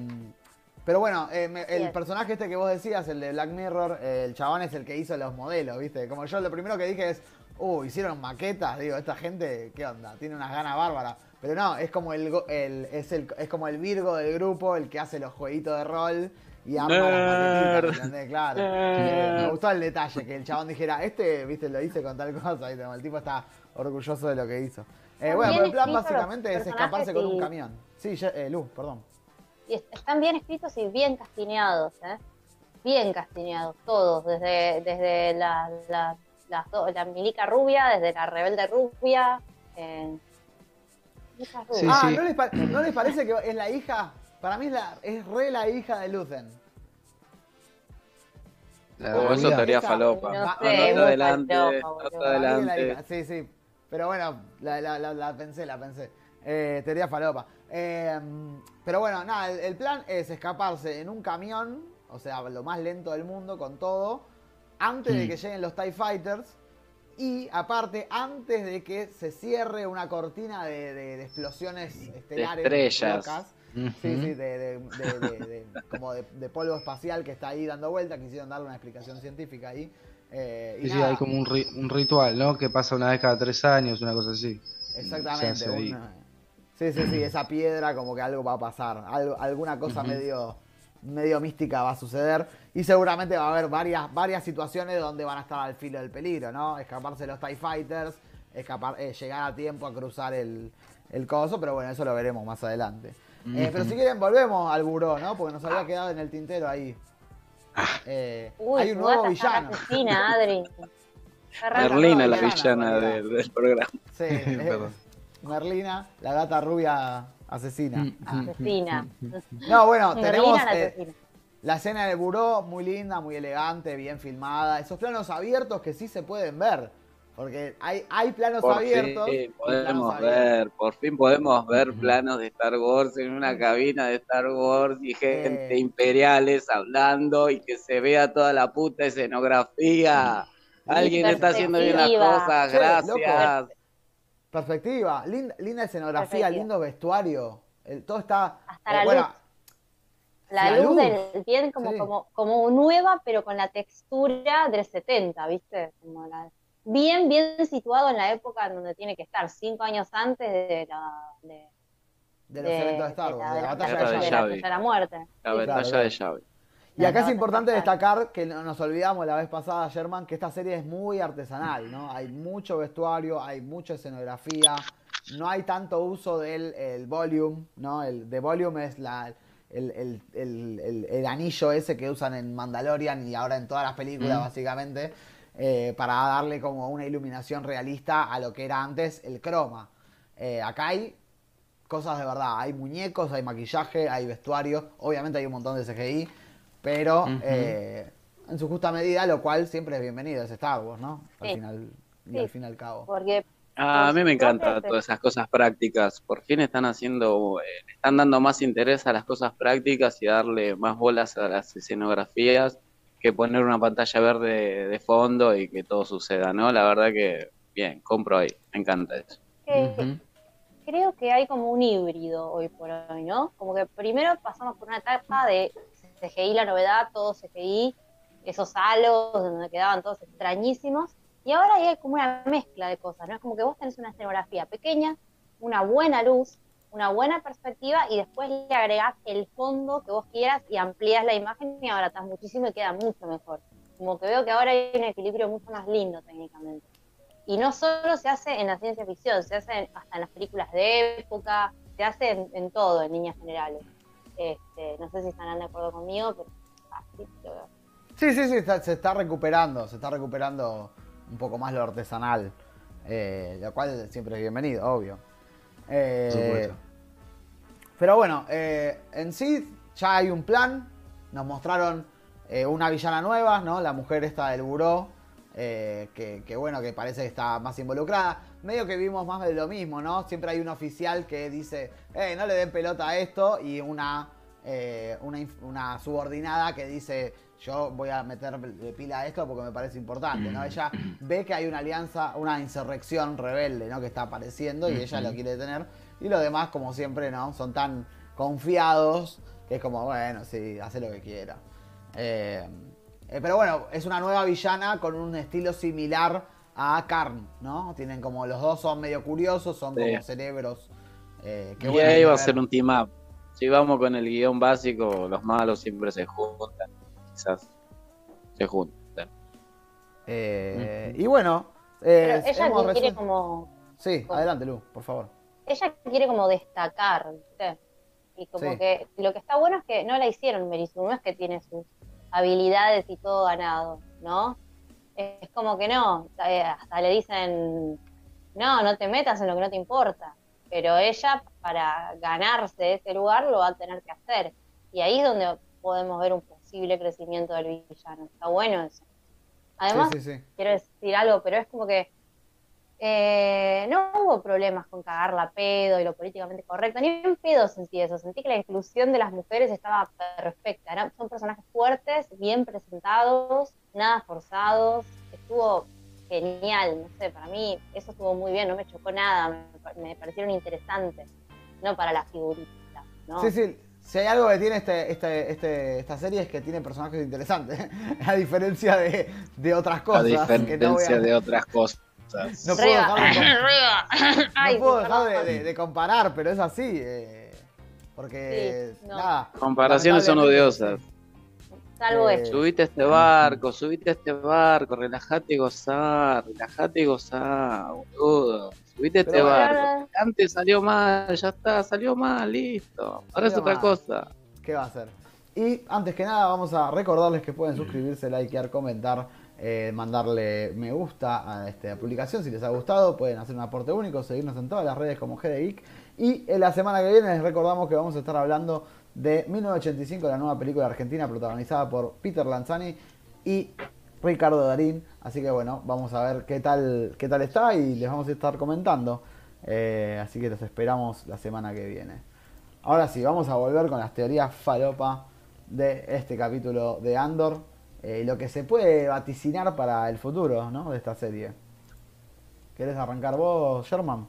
pero bueno, eh, me- el personaje este que vos decías, el de Black Mirror, eh, el chabón es el que hizo los modelos, ¿viste? Como yo lo primero que dije es, uh, hicieron maquetas, digo, esta gente, ¿qué onda? Tiene unas ganas bárbaras. Pero no, es como el, el- es el es como el Virgo del grupo, el que hace los jueguitos de rol y arma las Nerd. maquetitas, ¿entendés? Claro. Nerd. Eh, me gustó el detalle, que el chabón dijera, este, viste, lo hice con tal cosa. Como el tipo está orgulloso de lo que hizo. Eh, bueno, pero el plan básicamente es escaparse con un y- camión. Sí, ya- eh, Luz, perdón. Y est- están bien escritos y bien castineados, ¿eh? Bien castineados, todos, desde, desde la, la, milica rubia, desde la rebelde rubia. eh. Sí, ah, sí. ¿no, les ¿no les parece que es la hija? Para mí es, la, es re la hija de Lucen. La O eso teoría falopa. No sé, No, no adelante, falopa, no. Sí, sí. Pero bueno, la, la- la- la pensé, la pensé. Eh, teoría falopa. Eh, pero bueno, nada, el, el plan es escaparse en un camión, o sea, lo más lento del mundo, con todo, antes de Mm. que lleguen los TIE Fighters. Y aparte, antes de que se cierre una cortina de, de- de explosiones estelares. estrellas. locas. Sí, sí, de, de- de- de- de- como de, de polvo espacial que está ahí dando vuelta. Quisieron darle una explicación científica ahí. Eh, y Sí, sí, hay como un, ri- un ritual, ¿no? Que pasa una vez cada tres años, una cosa así. Exactamente. Una- sí, sí, sí, esa piedra como que algo va a pasar. Algo, alguna cosa medio, medio mística va a suceder. Y seguramente va a haber varias, varias situaciones donde van a estar al filo del peligro, ¿no? Escaparse de los TIE Fighters, escapar, eh, llegar a tiempo a cruzar el, el coso, pero bueno, eso lo veremos más adelante. Eh, pero si quieren, volvemos al buró, ¿no? Porque nos había quedado en el tintero ahí. Eh, Uy, hay un nuevo villano. Adri. Merlina, la villana, del, programa. Sí, eh, [LAUGHS] Perdón. Merlina, la gata rubia asesina. Ah. [LAUGHS] Asesina. No, bueno, tenemos la eh, la escena del buró, muy linda, muy elegante, bien filmada. Esos planos abiertos que sí se pueden ver. Porque hay, hay planos Por abiertos. fin planos podemos abiertos. ver, por fin podemos ver planos de Star Wars en una cabina de Star Wars y gente Eh. imperiales hablando y que se vea toda la puta escenografía. Alguien está haciendo bien las cosas, Che, gracias. Perspectiva, linda, linda escenografía, lindo vestuario. El- todo está. Hasta la bueno, luz. La, la luz, luz. del bien como, Sí. como, como nueva, pero con la textura del 70, ¿viste? Como la, bien, bien situado en la época donde tiene que estar, cinco años antes de la... De, De los eventos de Star Wars, de la batalla de la muerte. La Sí, Claro, batalla claro. de llave. Y acá es No, importante destacar que no- nos olvidamos la vez pasada, Sherman, que esta serie es muy artesanal, ¿no? Hay mucho vestuario, hay mucha escenografía, no hay tanto uso del el volume, ¿no? El de volume es la, el, el- el- el- el anillo ese que usan en Mandalorian y ahora en todas las películas, Mm. básicamente, eh, para darle como una iluminación realista a lo que era antes el croma. Eh, acá hay cosas de verdad. Hay muñecos, hay maquillaje, hay vestuario. Obviamente hay un montón de CGI, pero eh, en su justa medida, lo cual siempre es bienvenido. Es Star Wars, ¿no? Al Sí. final y Sí. al fin y al cabo. Porque Ah, a mí me encantan Entonces, todas esas cosas prácticas. Por fin están haciendo, eh, están dando más interés a las cosas prácticas y darle más bolas a las escenografías que poner una pantalla verde de fondo y que todo suceda, ¿no? La verdad que, bien, compro ahí. Me encanta eso. que- Ujú. creo que hay como un híbrido hoy por hoy, ¿no? Como que primero pasamos por una etapa de CGI, la novedad, todo CGI, esos halos donde quedaban todos extrañísimos, y ahora hay como una mezcla de cosas, ¿no? Es como que vos tenés una escenografía pequeña, una buena luz, una buena perspectiva, y después le agregás el fondo que vos quieras y amplías la imagen y abratás muchísimo y queda mucho mejor. Como que veo que ahora hay un equilibrio mucho más lindo técnicamente. Y no solo se hace en la ciencia ficción, se hace en- hasta en las películas de época, se hace en, en todo, en líneas generales. Este, no sé si estarán de acuerdo conmigo, pero así lo veo. Sí, sí, sí, está- se está recuperando, se está recuperando un poco más lo artesanal, eh, lo cual siempre es bienvenido, obvio. Eh, Por supuesto. Pero bueno, eh, en sí ya hay un plan, nos mostraron eh, una villana nueva, ¿no? La mujer esta del buró, eh, que, que bueno, que parece que está más involucrada. Medio que vimos más de lo mismo, ¿no? Siempre hay un oficial que dice, eh, no le den pelota a esto, y una, una, subordinada que dice, yo voy a meter pila a esto porque me parece importante, ¿no? Ella ve que hay una alianza, una insurrección rebelde, ¿no? Que está apareciendo y ella lo quiere detener. Y los demás, como siempre, ¿no? Son tan confiados que es como, bueno, sí, hace lo que quiera. Eh, eh, pero bueno, es una nueva villana con un estilo similar a Karn, ¿no? Tienen como los dos son medio curiosos, son Sí. como cerebros. eh, que y bueno, va a ser un team up. Si vamos con el guion básico, los malos siempre se juntan. Quizás se juntan. Eh, Y bueno, eh, ella hemos quiere resuel- como, Sí, adelante, Lu, por favor. Ella quiere como destacar, ¿viste? Y como Sí. que lo que está bueno es que no la hicieron Merisu, no es que tiene sus habilidades y todo ganado, ¿no? Es como que no, eh, hasta le dicen, no, no te metas en lo que no te importa. Pero ella, para ganarse ese lugar, lo va a tener que hacer. Y ahí es donde podemos ver un posible crecimiento del villano. Está bueno eso. Además, sí, sí, sí. quiero decir algo, pero es como que eh, no hubo problemas con cagar la pedo y lo políticamente correcto, ni en pedo sentí eso, sentí que la inclusión de las mujeres estaba perfecta, eran- son personajes fuertes, bien presentados, nada forzados, estuvo genial, no sé, para mí eso estuvo muy bien, no me chocó nada, me, pa- me parecieron interesantes, no para las figuritas, ¿no? Sí, sí. Si hay algo que tiene este, este, este- esta serie es que tiene personajes interesantes, [LAUGHS] a diferencia de, de otras A cosas. que no, voy diferencia a- de otras cosas. No puedo dejar, de, com- reba. no Ay, puedo sí, dejar de- perdón. de- de comparar, pero es así. eh, porque, Sí, no. nada. Comparaciones son odiosas. Salvo Eh. Subite a este barco, subite a este barco, relajate y gozar, relajate y gozar, boludo. Subite a este Pero barco. Antes salió mal, ya está, salió mal, listo. Ahora es otra mal. cosa. ¿Qué va a hacer? Y antes que nada vamos a recordarles que pueden suscribirse, likear, comentar, eh, mandarle me gusta a esta publicación. Si les ha gustado, pueden hacer un aporte único, seguirnos en todas las redes como GDGeek y en la semana que viene les recordamos que vamos a estar hablando de 1985, la nueva película argentina protagonizada por Peter Lanzani y Ricardo Darín, así que bueno, vamos a ver qué tal, qué tal está y les vamos a estar comentando, Eh, así que los esperamos la semana que viene. Ahora sí, vamos a volver con las teorías falopa de este capítulo de Andor eh, lo que se puede vaticinar para el futuro ¿no? de esta serie. ¿Querés arrancar vos, Sherman?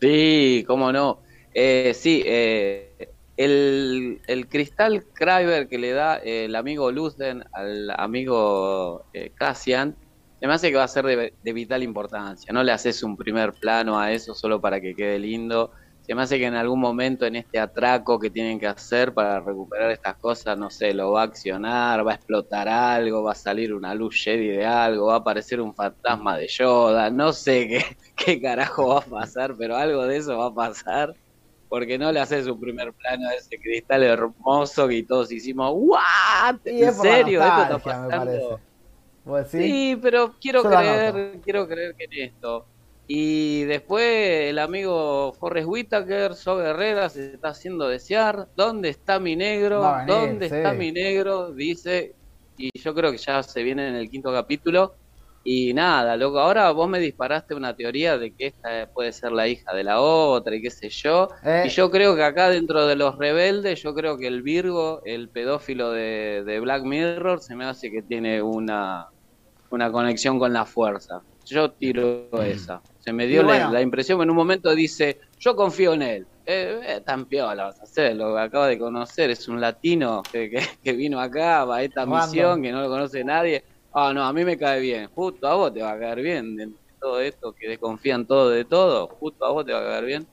Sí, cómo no. Eh, sí, eh, el, el cristal Kryber que le da el amigo Lucen al amigo eh, Cassian me hace que va a ser de, de vital importancia. No le haces un primer plano a eso solo para que quede lindo. Se me hace que en algún momento en este atraco que tienen que hacer para recuperar estas cosas, no sé, lo va a accionar, va a explotar algo, va a salir una luz Jedi de algo, va a aparecer un fantasma de Yoda, no sé [LAUGHS] qué, qué carajo va a pasar, pero algo de eso va a pasar porque no le haces un primer plano a ese cristal hermoso que todos hicimos, ¿what? ¿En serio? ¿Esto está pasando? ¿Vos Sí, pero quiero creer, quiero creer que en esto. Y después el amigo Forrest Whitaker, So Guerrera, se está haciendo desear. ¿Dónde está mi negro? Va a venir, ¿Dónde sí. está mi negro? Dice. Y yo creo que ya se viene en el quinto capítulo. Y nada, loco, ahora vos me disparaste una teoría de que esta puede ser la hija de la otra y qué sé yo. Eh. Y yo creo que acá dentro de los rebeldes, yo creo que el Virgo, el pedófilo de, de Black Mirror, se me hace que tiene una, una conexión con la fuerza. Yo tiro esa. Se me dio la, la impresión, en un momento dice, yo confío en él. Eh, eh, tan piola vas a hacer, lo acaba de conocer, es un latino que, que, que vino acá a esta misión, que no lo conoce nadie. Ah, no, a mí me cae bien. Justo a vos te va a caer bien. De todo esto, que desconfían todo de todo, justo a vos te va a caer bien.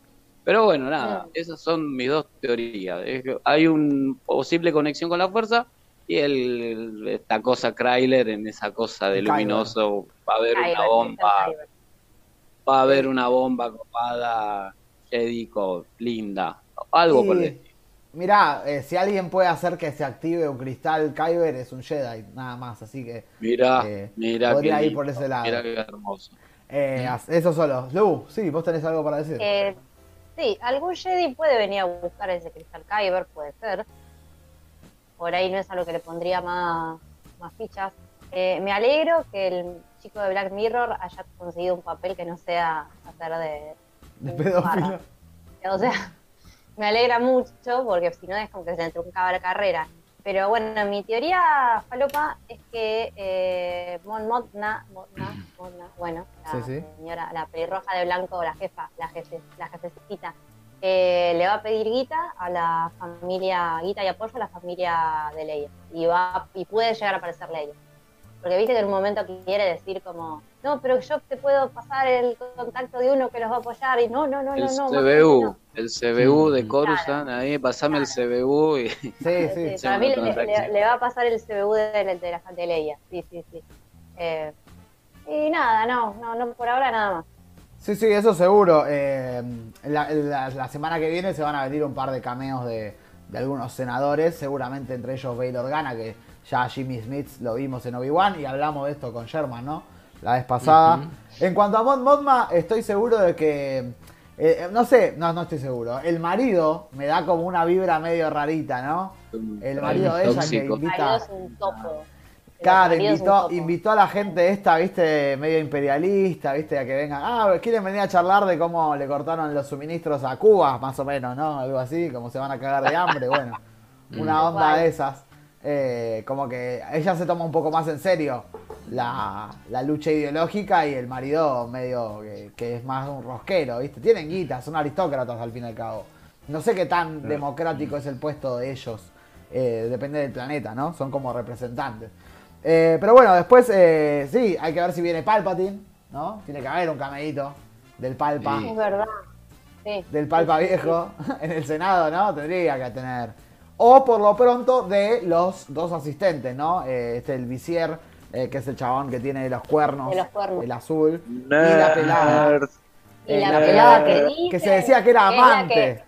Pero bueno, nada, esas son mis dos teorías. Es que hay una posible conexión con la fuerza y el, esta cosa Kryler en esa cosa de Kyber. luminoso. Va a haber Kyber, una bomba. Va a haber una bomba copada, Jedico, linda, algo por el estilo. mirá, eh, si alguien puede hacer que se active un cristal Kyber es un Jedi, nada más, así que Mirá, eh, mirá podría qué ir lindo, por ese lado. Mirá qué hermoso. eh, eso solo. Lu, sí, vos tenés algo para decir. Eh, sí, algún Jedi puede venir a buscar ese cristal Kyber, puede ser. Por ahí no es algo que le pondría más, más fichas. Eh, me alegro que el chico de Black Mirror haya conseguido un papel que no sea hacer de... De pedófilo. O sea, [LAUGHS] me alegra mucho porque si no es como que se le truncaba la carrera. Pero bueno, mi teoría, Falopa, es que eh, Mon Mothma, Mothma, [CLEARS THROAT] Mothma, bueno, la Sí, sí. señora, la pelirroja de blanco, la jefa, la, jefe, la jefecita, eh, le va a pedir guita a la familia, guita y apoyo a la familia de Leia. Y, va, y puede llegar a aparecer Leia. Porque viste que en un momento quiere decir como, no, pero yo te puedo pasar el contacto de uno que los va a apoyar. Y no, no, no, El no, no. CBU, no. el CBU de. Coruscant, ahí pasame el CBU y Sí, [LAUGHS] Sí, sí. Sí, para mí le, contacto. le- le va a pasar el CBU de, de, de la de Leia. Sí, sí, sí. Eh, y nada, no, no, no, por ahora nada más. Sí, sí, eso seguro. Eh, la, la- la semana que viene se van a venir un par de cameos de, de algunos senadores, seguramente entre ellos Bail Organa, que ya Jimmy Smith lo vimos en Obi-Wan y hablamos de esto con Sherman, ¿no? La vez pasada. En cuanto a Mon Mothma, estoy seguro de que. eh, no sé, no, no estoy seguro. El marido me da como una vibra medio rarita, ¿no? El marido de ella que invita. Es un topo. Claro, invitó, invitó a la gente esta, viste, medio imperialista, viste, a que vengan. Ah, quieren venir a charlar de cómo le cortaron los suministros a Cuba, más o menos, ¿no? Algo así, como se van a cagar de hambre, bueno. [LAUGHS] Una onda de esas. Eh, como que ella se toma un poco más en serio la, la lucha ideológica y el marido medio que, que es más un rosquero, ¿viste? Tienen guitas, son aristócratas al fin y al cabo. No sé qué tan democrático es el puesto de ellos. eh, depende del planeta, ¿no? Son como representantes. Eh, pero bueno, después eh, sí, hay que ver si viene Palpatine, ¿no? Tiene que haber un cameíto del Palpa, Sí. Es verdad. Sí. del Palpa viejo [LAUGHS] en el Senado, ¿no? Tendría que tener. O por lo pronto de los dos asistentes, ¿no? Eh, este el Visier, eh, que es el chabón que tiene los cuernos, De los cuernos. el azul, y la pelada. Nerd. Y eh, la la pelada que dice. que se decía que era amante. que-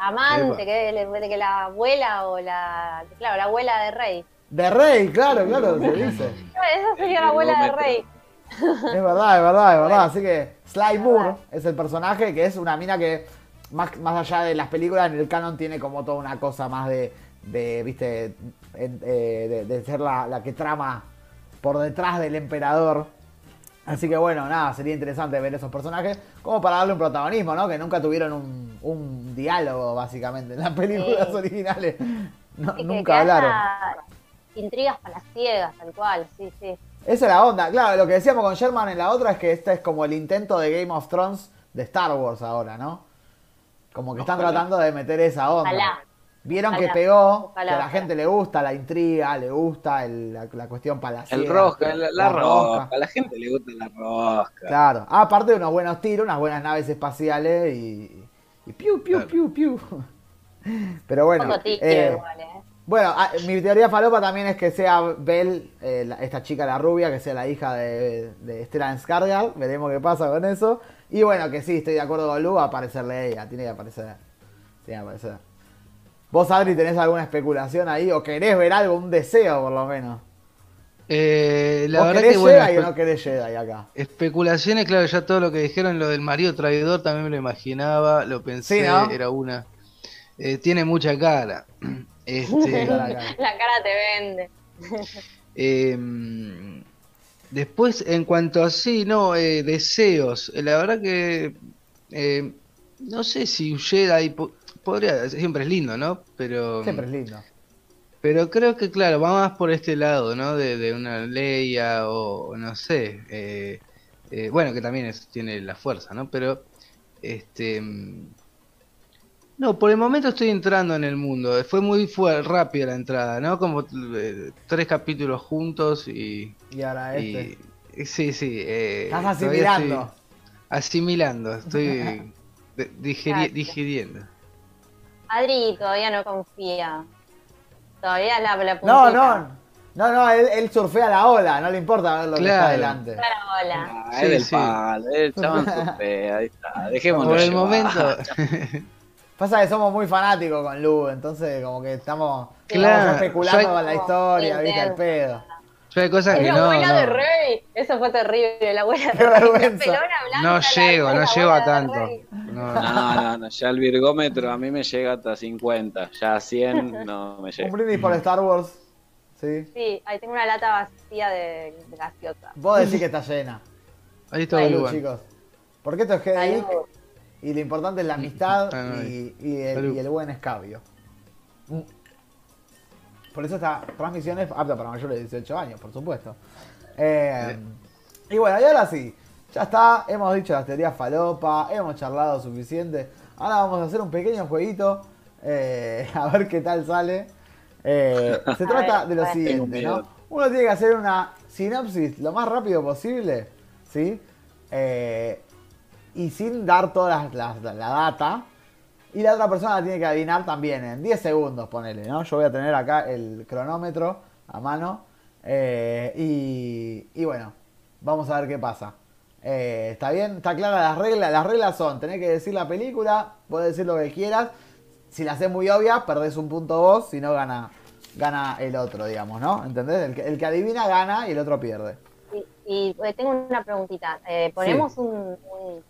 amante, que, que la abuela o la. Claro, la abuela de Rey. De Rey, claro, claro, se dice. [LAUGHS] Esa sería la abuela de Rey. Es verdad, es verdad, es verdad. Así que Sly Moore es el personaje que es una mina que, más, más allá de las películas, en el canon tiene como toda una cosa más de, de viste, eh, de, de ser la, la que trama por detrás del emperador. Así que bueno, nada, sería interesante ver esos personajes como para darle un protagonismo, ¿no? Que nunca tuvieron un, un diálogo, básicamente, en las películas Sí. originales. No- Y que- nunca que hablaron. Intrigas para las ciegas, tal cual, sí, sí. Esa es la onda. Claro, lo que decíamos con Sherman en la otra es que este es como el intento de Game of Thrones de Star Wars ahora, ¿no? Como que están Ojalá. tratando de meter esa onda. Ojalá. Vieron que pegó, ojalá, que a la gente le gusta la intriga, le gusta el- la, la cuestión palaciega. El rosca, la, la rosca. rosca. A la gente le gusta la rosca. Claro. Ah, aparte de unos buenos tiros, unas buenas naves espaciales y. y piu, piu, Claro. piu, piu. [LAUGHS] Pero bueno. Eh, igual, ¿eh? bueno, ah, mi teoría falopa también es que sea Belle, eh, la- esta chica la rubia, que sea la hija de, de Stellan Skarsgård. Veremos qué pasa con eso. Y bueno, que sí, estoy de acuerdo con Lu, va a aparecerle ella. Tiene que aparecer. Tiene que aparecer. ¿Vos, Adri, tenés alguna especulación ahí? ¿O querés ver algo, un deseo por lo menos? Eh, la ¿Vos verdad querés que bueno, espe- no querés Jedi acá? especulaciones, claro, ya todo lo que dijeron, lo del marido traidor también me lo imaginaba, lo pensé, Sí, ¿no? era una. Eh, tiene mucha cara. [LAUGHS] Este. La cara te vende. [LAUGHS] eh, después, en cuanto a sí, no, eh, deseos, la verdad que eh, no sé si un Jedi po- podría, siempre es lindo, ¿no? Pero Siempre es lindo. Pero creo que, claro, va más por este lado, ¿no? De, de una Leia o no sé. eh, eh, bueno, que también es- tiene la fuerza, ¿no? Pero, este... No, por el momento estoy entrando en el mundo. Fue muy fue rápida la entrada, ¿no? Como eh, tres capítulos juntos y... Y ahora y- este. sí, sí. eh, Estás asimilando. estoy [LAUGHS] asimilando, estoy digeri- digiriendo. Adri todavía no confía. Todavía la, la No, no. No, no, él, él surfea la ola, no le importa ver lo que está Claro. adelante. Claro, hola. Ah, Sí, es del sí. palo, el chabón [LAUGHS] surfea, ahí está. Dejémoslo Por el llevar. momento... [LAUGHS] Pasa que somos muy fanáticos con Lu, entonces como que estamos, Claro, estamos especulando soy- con la historia, viste, al Intenso. pedo. Yo hay cosas Es que la no, abuela no. de Rey. Eso fue terrible, la abuela Qué de Rey. vergüenza. La pelona blanca, No llego, la no llego a tanto. No, no. No, ya el virgómetro a mí me llega hasta 50, ya a 100 no me Un llega. brindis por Star Wars. Sí. Sí, ahí tengo una lata vacía de, de gaseosa. Vos decís que está llena. Ahí está Obi-Wan. chicos. Porque esto es GDI Salud. Y lo importante es la amistad Ah, no, y, y el, Salud. y el buen escabio. Mm. Por eso esta transmisión es apta para mayores de 18 años, por supuesto. Eh, y bueno, y ahora sí, ya está, hemos dicho las teorías falopa, hemos charlado suficiente. Ahora vamos a hacer un pequeño jueguito, eh, [LAUGHS] a ver qué tal sale. Eh, se [LAUGHS] trata ver, de lo siguiente. ¿no? Uno tiene que hacer una sinopsis lo más rápido posible, ¿sí? Eh, y sin dar toda la, la- la data. Y la otra persona la tiene que adivinar también en 10 segundos, ponele, ¿no? Yo voy a tener acá el cronómetro a mano. eh, y, y bueno, vamos a ver qué pasa. Eh, ¿Está bien? ¿Está clara las reglas? Las reglas son, tenés que decir la película, puedes decir lo que quieras. Si la haces muy obvia, perdés un punto vos, si no gana, gana el otro, digamos, ¿no? ¿Entendés? El que, el que adivina gana y el otro pierde. Y, y, eh, tengo una preguntita. Eh, ¿Ponemos un, un-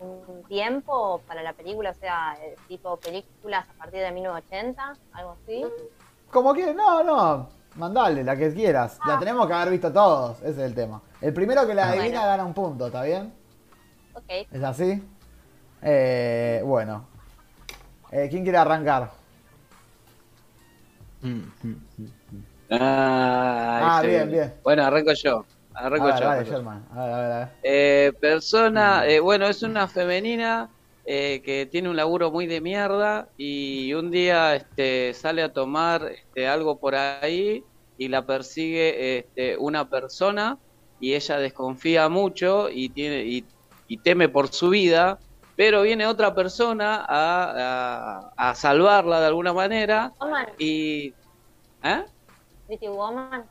un tiempo para la película? O sea, eh, tipo películas a partir de 1980, algo así. Como que, no, no, mandale, la que quieras. La tenemos que haber visto todos, ese es el tema. El primero que la Ah, adivina bueno. gana un punto, ¿está bien? Ok. ¿Es así? Eh, bueno. Eh, ¿Quién quiere arrancar? Mm, mm, mm. Ah, Ah, ese- bien, bien. Bueno, arranco yo. A ver, yo. dale, arranco yo. Sherman. A ver, a ver, a ver. Eh, persona, eh, bueno, es una femenina eh, que tiene un laburo muy de mierda y un día este, sale a tomar este, algo por ahí y la persigue este, una persona y ella desconfía mucho y tiene y, y teme por su vida, pero viene otra persona a, a- a salvarla de alguna manera Woman, y ¿eh? Pretty Woman.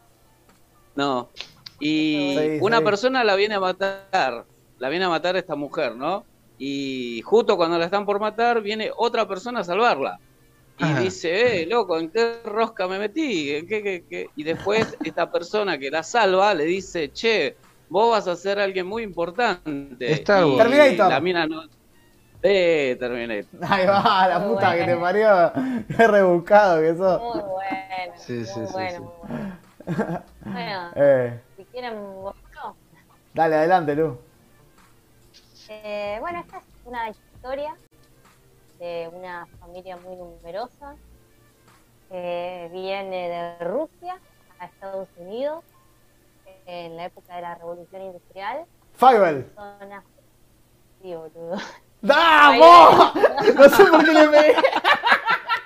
No. Y Sí, una sí. persona la viene a matar, la viene a matar esta mujer, ¿no? Y justo cuando la están por matar, viene otra persona a salvarla. Y Ajá. dice, eh, loco, ¿en qué rosca me metí? ¿En qué, qué, qué?". Y después [LAUGHS] esta persona que la salva le dice, che, vos vas a ser alguien muy importante. Star Y. Terminator. La mina no... Eh, Terminator. Ahí va, la Muy puta que te parió. [LAUGHS] Qué rebuscado que sos. Muy bueno. Sí, sí, muy sí, bueno, sí. muy bueno. Bueno, Eh, si quieren, vos no. dale, adelante, Lu. Eh, bueno, esta es una historia de una familia muy numerosa que viene de Rusia a Estados Unidos en la época de la Revolución Industrial. Fievel. Zonas... Sí, boludo. ¡Vamos! [LAUGHS] No sé por qué le pegué.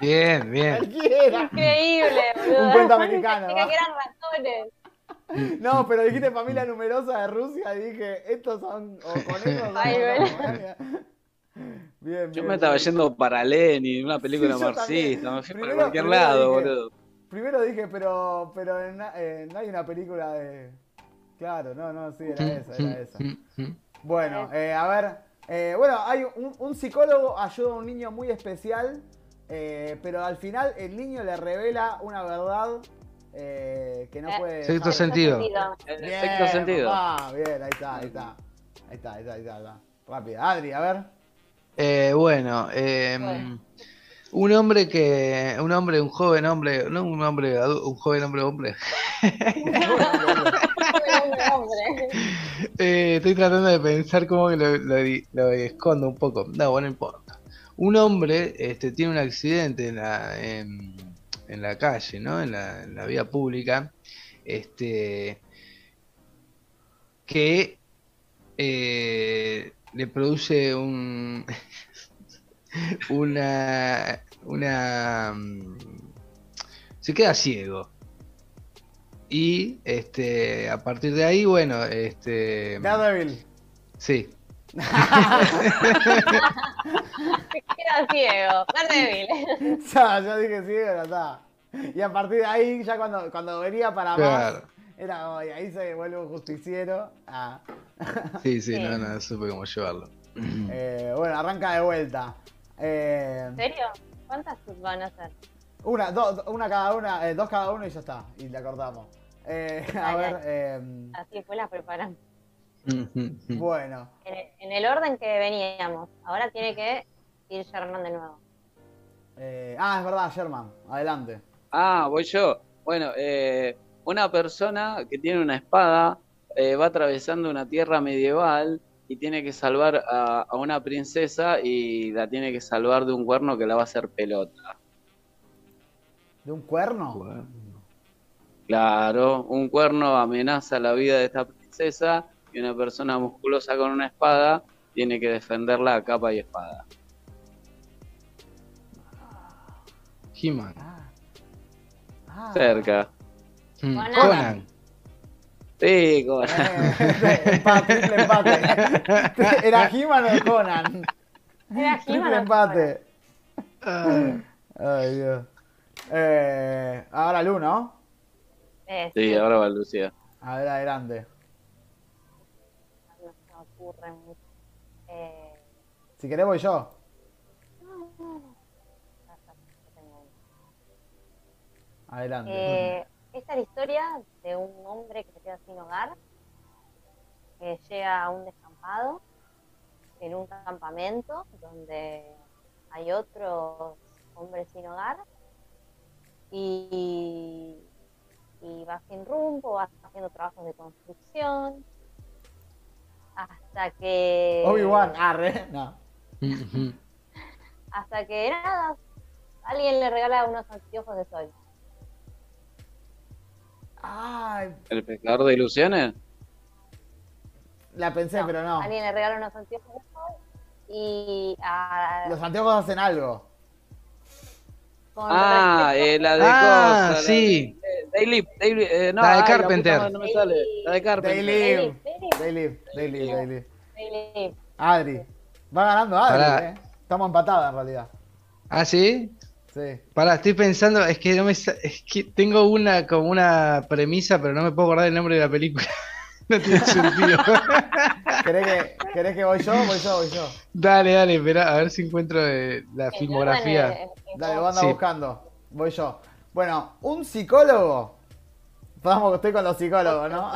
Bien, bien. Cualquiera. Increíble, boludo. Un cuento [LAUGHS] americano, que eran ratones. No, pero dijiste familia numerosa de Rusia y dije, estos son o [LAUGHS] Ay. Bien, bien. Yo me estaba bien. yendo para Lenin, una película Sí, marxista, me fui Primero- para cualquier lado, dije- boludo. Primero dije, pero, pero en- eh, no hay una película de... Claro, no, no, sí, era esa, era esa. Bueno, eh, a ver, eh, bueno, hay un, un psicólogo ayuda a un niño muy especial, eh, pero al final el niño le revela una verdad eh, que no Eh, puede... Sexto sentido. En Bien, el sexto sentido. papá, bien, ahí está, ahí está. Ahí está, ahí está, ahí está. ahí está. Rápido. Adri, a ver. Eh, bueno, eh, Bueno. un hombre que, un hombre, un joven hombre, no un hombre, un joven hombre, hombre. Hombre, [LAUGHS] hombre. Eh, estoy tratando de pensar cómo que lo, lo, lo escondo un poco. No, bueno, no importa. Un hombre este, tiene un accidente en la, en, en la calle, ¿no? En la, en la vía pública. Este, que eh, le produce un [LAUGHS] una una mm, se queda ciego y este a partir de ahí bueno este Daredevil. sí Queda ciego. Daredevil. [LAUGHS] Ya, yo dije sí, pero está. Y a partir de ahí, ya cuando, cuando venía para Claro. más, era como, y ahí se vuelve un justiciero. Ah. sí sí Sí. no no supe cómo llevarlo Eh, bueno, arranca de vuelta. Eh, ¿En serio? ¿Cuántas van a ser? una, dos, una cada una, eh, dos cada uno y ya está. Y la cortamos. Eh, [LAUGHS] a ver, eh, Así después las preparamos. Bueno. En el, en el orden que veníamos. Ahora tiene que ir Sherman de nuevo. Eh, ah, es verdad, Sherman. Adelante. Ah, voy yo. Bueno, eh, una persona que tiene una espada eh, va atravesando una tierra medieval y tiene que salvar a, a una princesa y la tiene que salvar de un cuerno que la va a hacer pelota. ¿De un cuerno? Bueno. Claro, un cuerno amenaza la vida de esta princesa y una persona musculosa con una espada tiene que defenderla a capa y espada. He-Man Ah. Cerca. Mm, Conan. Conan Sí, con- Eh, empate, triple empate. [LAUGHS] ¿Era He-Man o Conan? Era Triple empate. Ah, Ay, Dios. Eh, ahora Lu, ¿no? Sí, ahora va Lucía. A ver, adelante. Ocurre mucho. Eh, Si querés voy yo. Adelante. Eh, esta es la historia de un hombre que se queda sin hogar, que llega a un descampado, en un campamento donde hay otros hombres sin hogar, y, y va sin rumbo, va haciendo trabajos de construcción, hasta que... Obi-Wan, arre. No. Hasta que nada, alguien le regala unos anteojos de sol. Ay, ¿El pescador de ilusiones? la pensé, pero no. Alguien le regala unos anteojos de sol y a, Los anteojos hacen algo. con Ah, eh, la de Ah, cosa, la sí. de- eh, Daily, Daily, eh, no, La de ay, puta Carpenter. no me sale. La de Carpenter. They live. Daily, They live, they live, they live. Daily. Adri. Va ganando Adri, Pará. eh. Estamos empatadas en realidad. ah sí Sí. Pará, estoy pensando, es que no me sa- es que tengo una como una premisa, pero no me puedo acordar el nombre de la película. [LAUGHS] No tiene sentido. [LAUGHS] ¿Querés que, ¿Querés que voy yo? Voy yo, voy yo. Dale, dale, espera, a ver si encuentro eh, la El filmografía. Dale, vos andás Sí. buscando. Voy yo. Bueno, un psicólogo. Vamos, que estoy con los psicólogos, ¿no?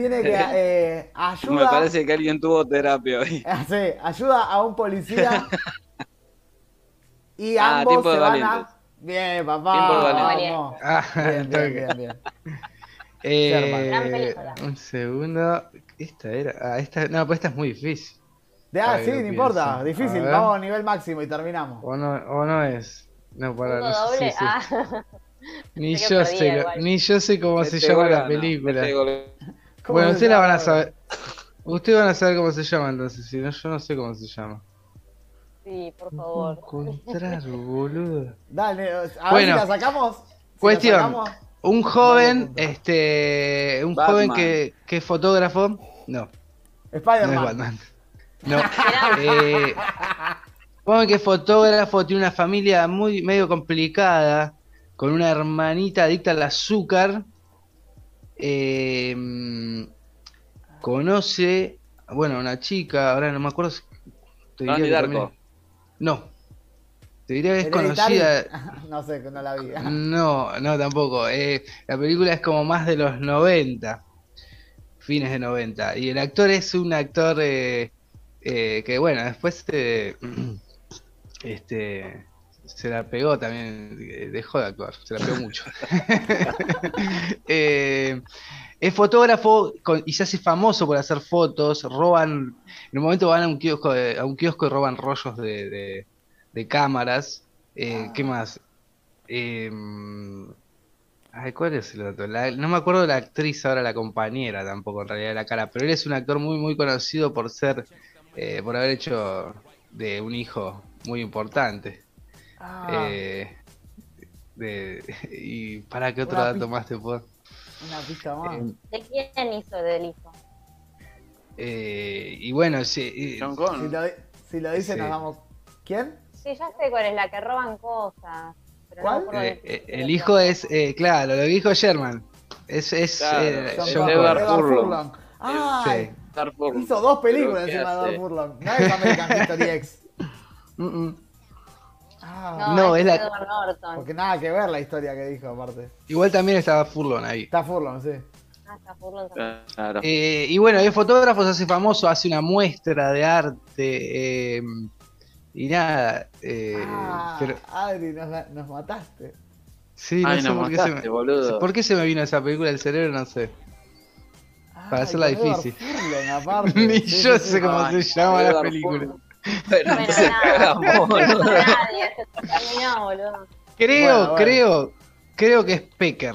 Tiene que [LAUGHS] eh, ayuda. Me parece que alguien tuvo terapia hoy. [LAUGHS] Ah, sí, ayuda a un policía. [LAUGHS] y Ah, ambos tiempo de se van a. Bien, papá. Tiempo de vamos. Ah, Bien, bien, bien, bien. Eh, un segundo. Esta era. Ah, esta. No, pues esta es muy difícil. De, ah, sí, no importa. Difícil. Vamos a nivel máximo y terminamos. O no, o no es. No, para, no sé, doble. sí, sí. Ah, Ni yo sé, ni yo sé cómo se llama la película. este gol- ¿Cómo Bueno, ustedes la van a saber. Ustedes van a saber cómo se llama entonces, si no, yo no sé cómo se llama. Sí, por favor. Encontrar, [LAUGHS] boludo. Dale, a ver Bueno, si la sacamos. Si la cuestión. sacamos. Un joven, este, un Batman. joven que, que es fotógrafo. No, no es Spider-Man. Batman. No. [LAUGHS] Eh, joven que es fotógrafo, tiene una familia muy medio complicada, con una hermanita adicta al azúcar. Eh, mm, conoce, bueno, una chica, ahora no me acuerdo. si- Te diría que Darko. No. Te diría que es conocida. [LAUGHS] no sé, no la vi. [LAUGHS] No, no tampoco. Eh, la película es como más de los 90, fines de 90. Y el actor es un actor eh, eh, que, bueno, después eh, este, [CLEARS THROAT] se la pegó también, eh, dejó de actuar, se la pegó mucho. [LAUGHS] Eh, es fotógrafo con- y se hace famoso por hacer fotos, roban, en un momento van a un kiosco, de- a un kiosco y roban rollos de, de- de cámaras. Eh, ¿Qué más? Eh, ay, ¿cuál es el otro? La- no me acuerdo de la actriz ahora, la compañera tampoco en realidad de la cara, pero él es un actor muy muy conocido por ser, eh, por haber hecho de un hijo muy importante. Ah, Eh, de, [LAUGHS] y para qué otro Una dato pista. más te puedo. una pista más. eh, ¿De quién hizo del hijo? Eh, y bueno, John si, lo, si lo dice, Sí. nos damos. ¿Quién? Sí, ya sé cuál es la que roban cosas. Pero ¿Cuál? No me acuerdo eh, de- eh, el hijo es, eh, claro, lo que dijo Sherman. Es, es Claro, eh, John Edward Connor. Edward Furlong. Furlong. Ay, Sí. hizo dos películas Pero, ¿qué encima de? Edward Furlong. No es American History X. Mm, mm. Ah, No, No, es es la- Edward Norton. porque nada que ver la historia que dijo, aparte. Igual también estaba Furlong ahí. Está Furlong, sí. Ah, está Furlong también. Claro. Eh, y bueno, el fotógrafo se hace famoso, hace una muestra de arte eh, y nada. eh, ah, pero Adri, nos, nos mataste. sí, no Ay, sé por qué, se mataste, me, boludo. por qué se me vino esa película del cerebro, no sé. Para hacerla difícil. [LAUGHS] Ni Sí, yo sí, sé sí. cómo Ay, se llama la película. Bueno, Bueno, entonces nada. cagamos, No boludo. nadie, se terminó, boludo. Creo, Bueno, bueno. creo, creo que es Pecker.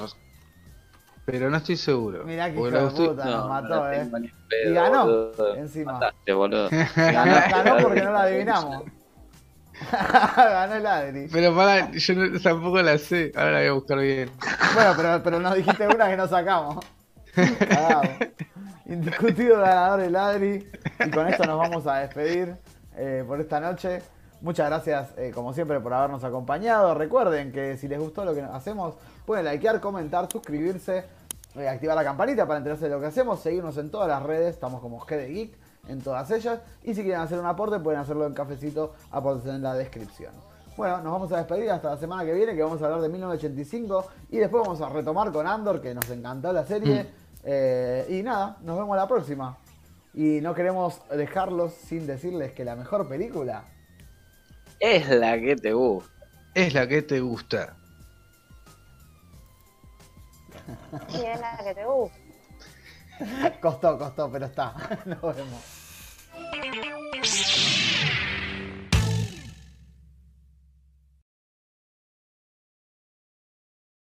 Pero no estoy seguro. Mirá que hijo de puta, nos No, mató, no eh. pedo, Y ganó, boludo. encima. Mataste, boludo. [LAUGHS] Ganó, ganó porque no la adivinamos. [LAUGHS] ganó el Adri. Pero para, yo no- tampoco la sé. Ahora la voy a buscar bien. Bueno, pero, pero nos dijiste una que no sacamos. [LAUGHS] Indiscutido ganador el Adri. Y con esto nos vamos a despedir eh, por esta noche. Muchas gracias, eh, como siempre, por habernos acompañado. Recuerden que si les gustó lo que hacemos, pueden likear, comentar, suscribirse, eh, activar la campanita para enterarse de lo que hacemos, seguirnos en todas las redes, estamos como G de Geek en todas ellas. Y si quieren hacer un aporte, pueden hacerlo en cafecito, aportes en la descripción. Bueno, nos vamos a despedir hasta la semana que viene, que vamos a hablar de 1985 y después vamos a retomar con Andor, que nos encantó la serie. Eh, y nada, nos vemos la próxima. Y no queremos dejarlos sin decirles que la mejor película Es la que te gusta. Es la que te gusta. Sí, es la que te gusta. [LAUGHS] costó, costó, pero está. [LAUGHS] Nos vemos.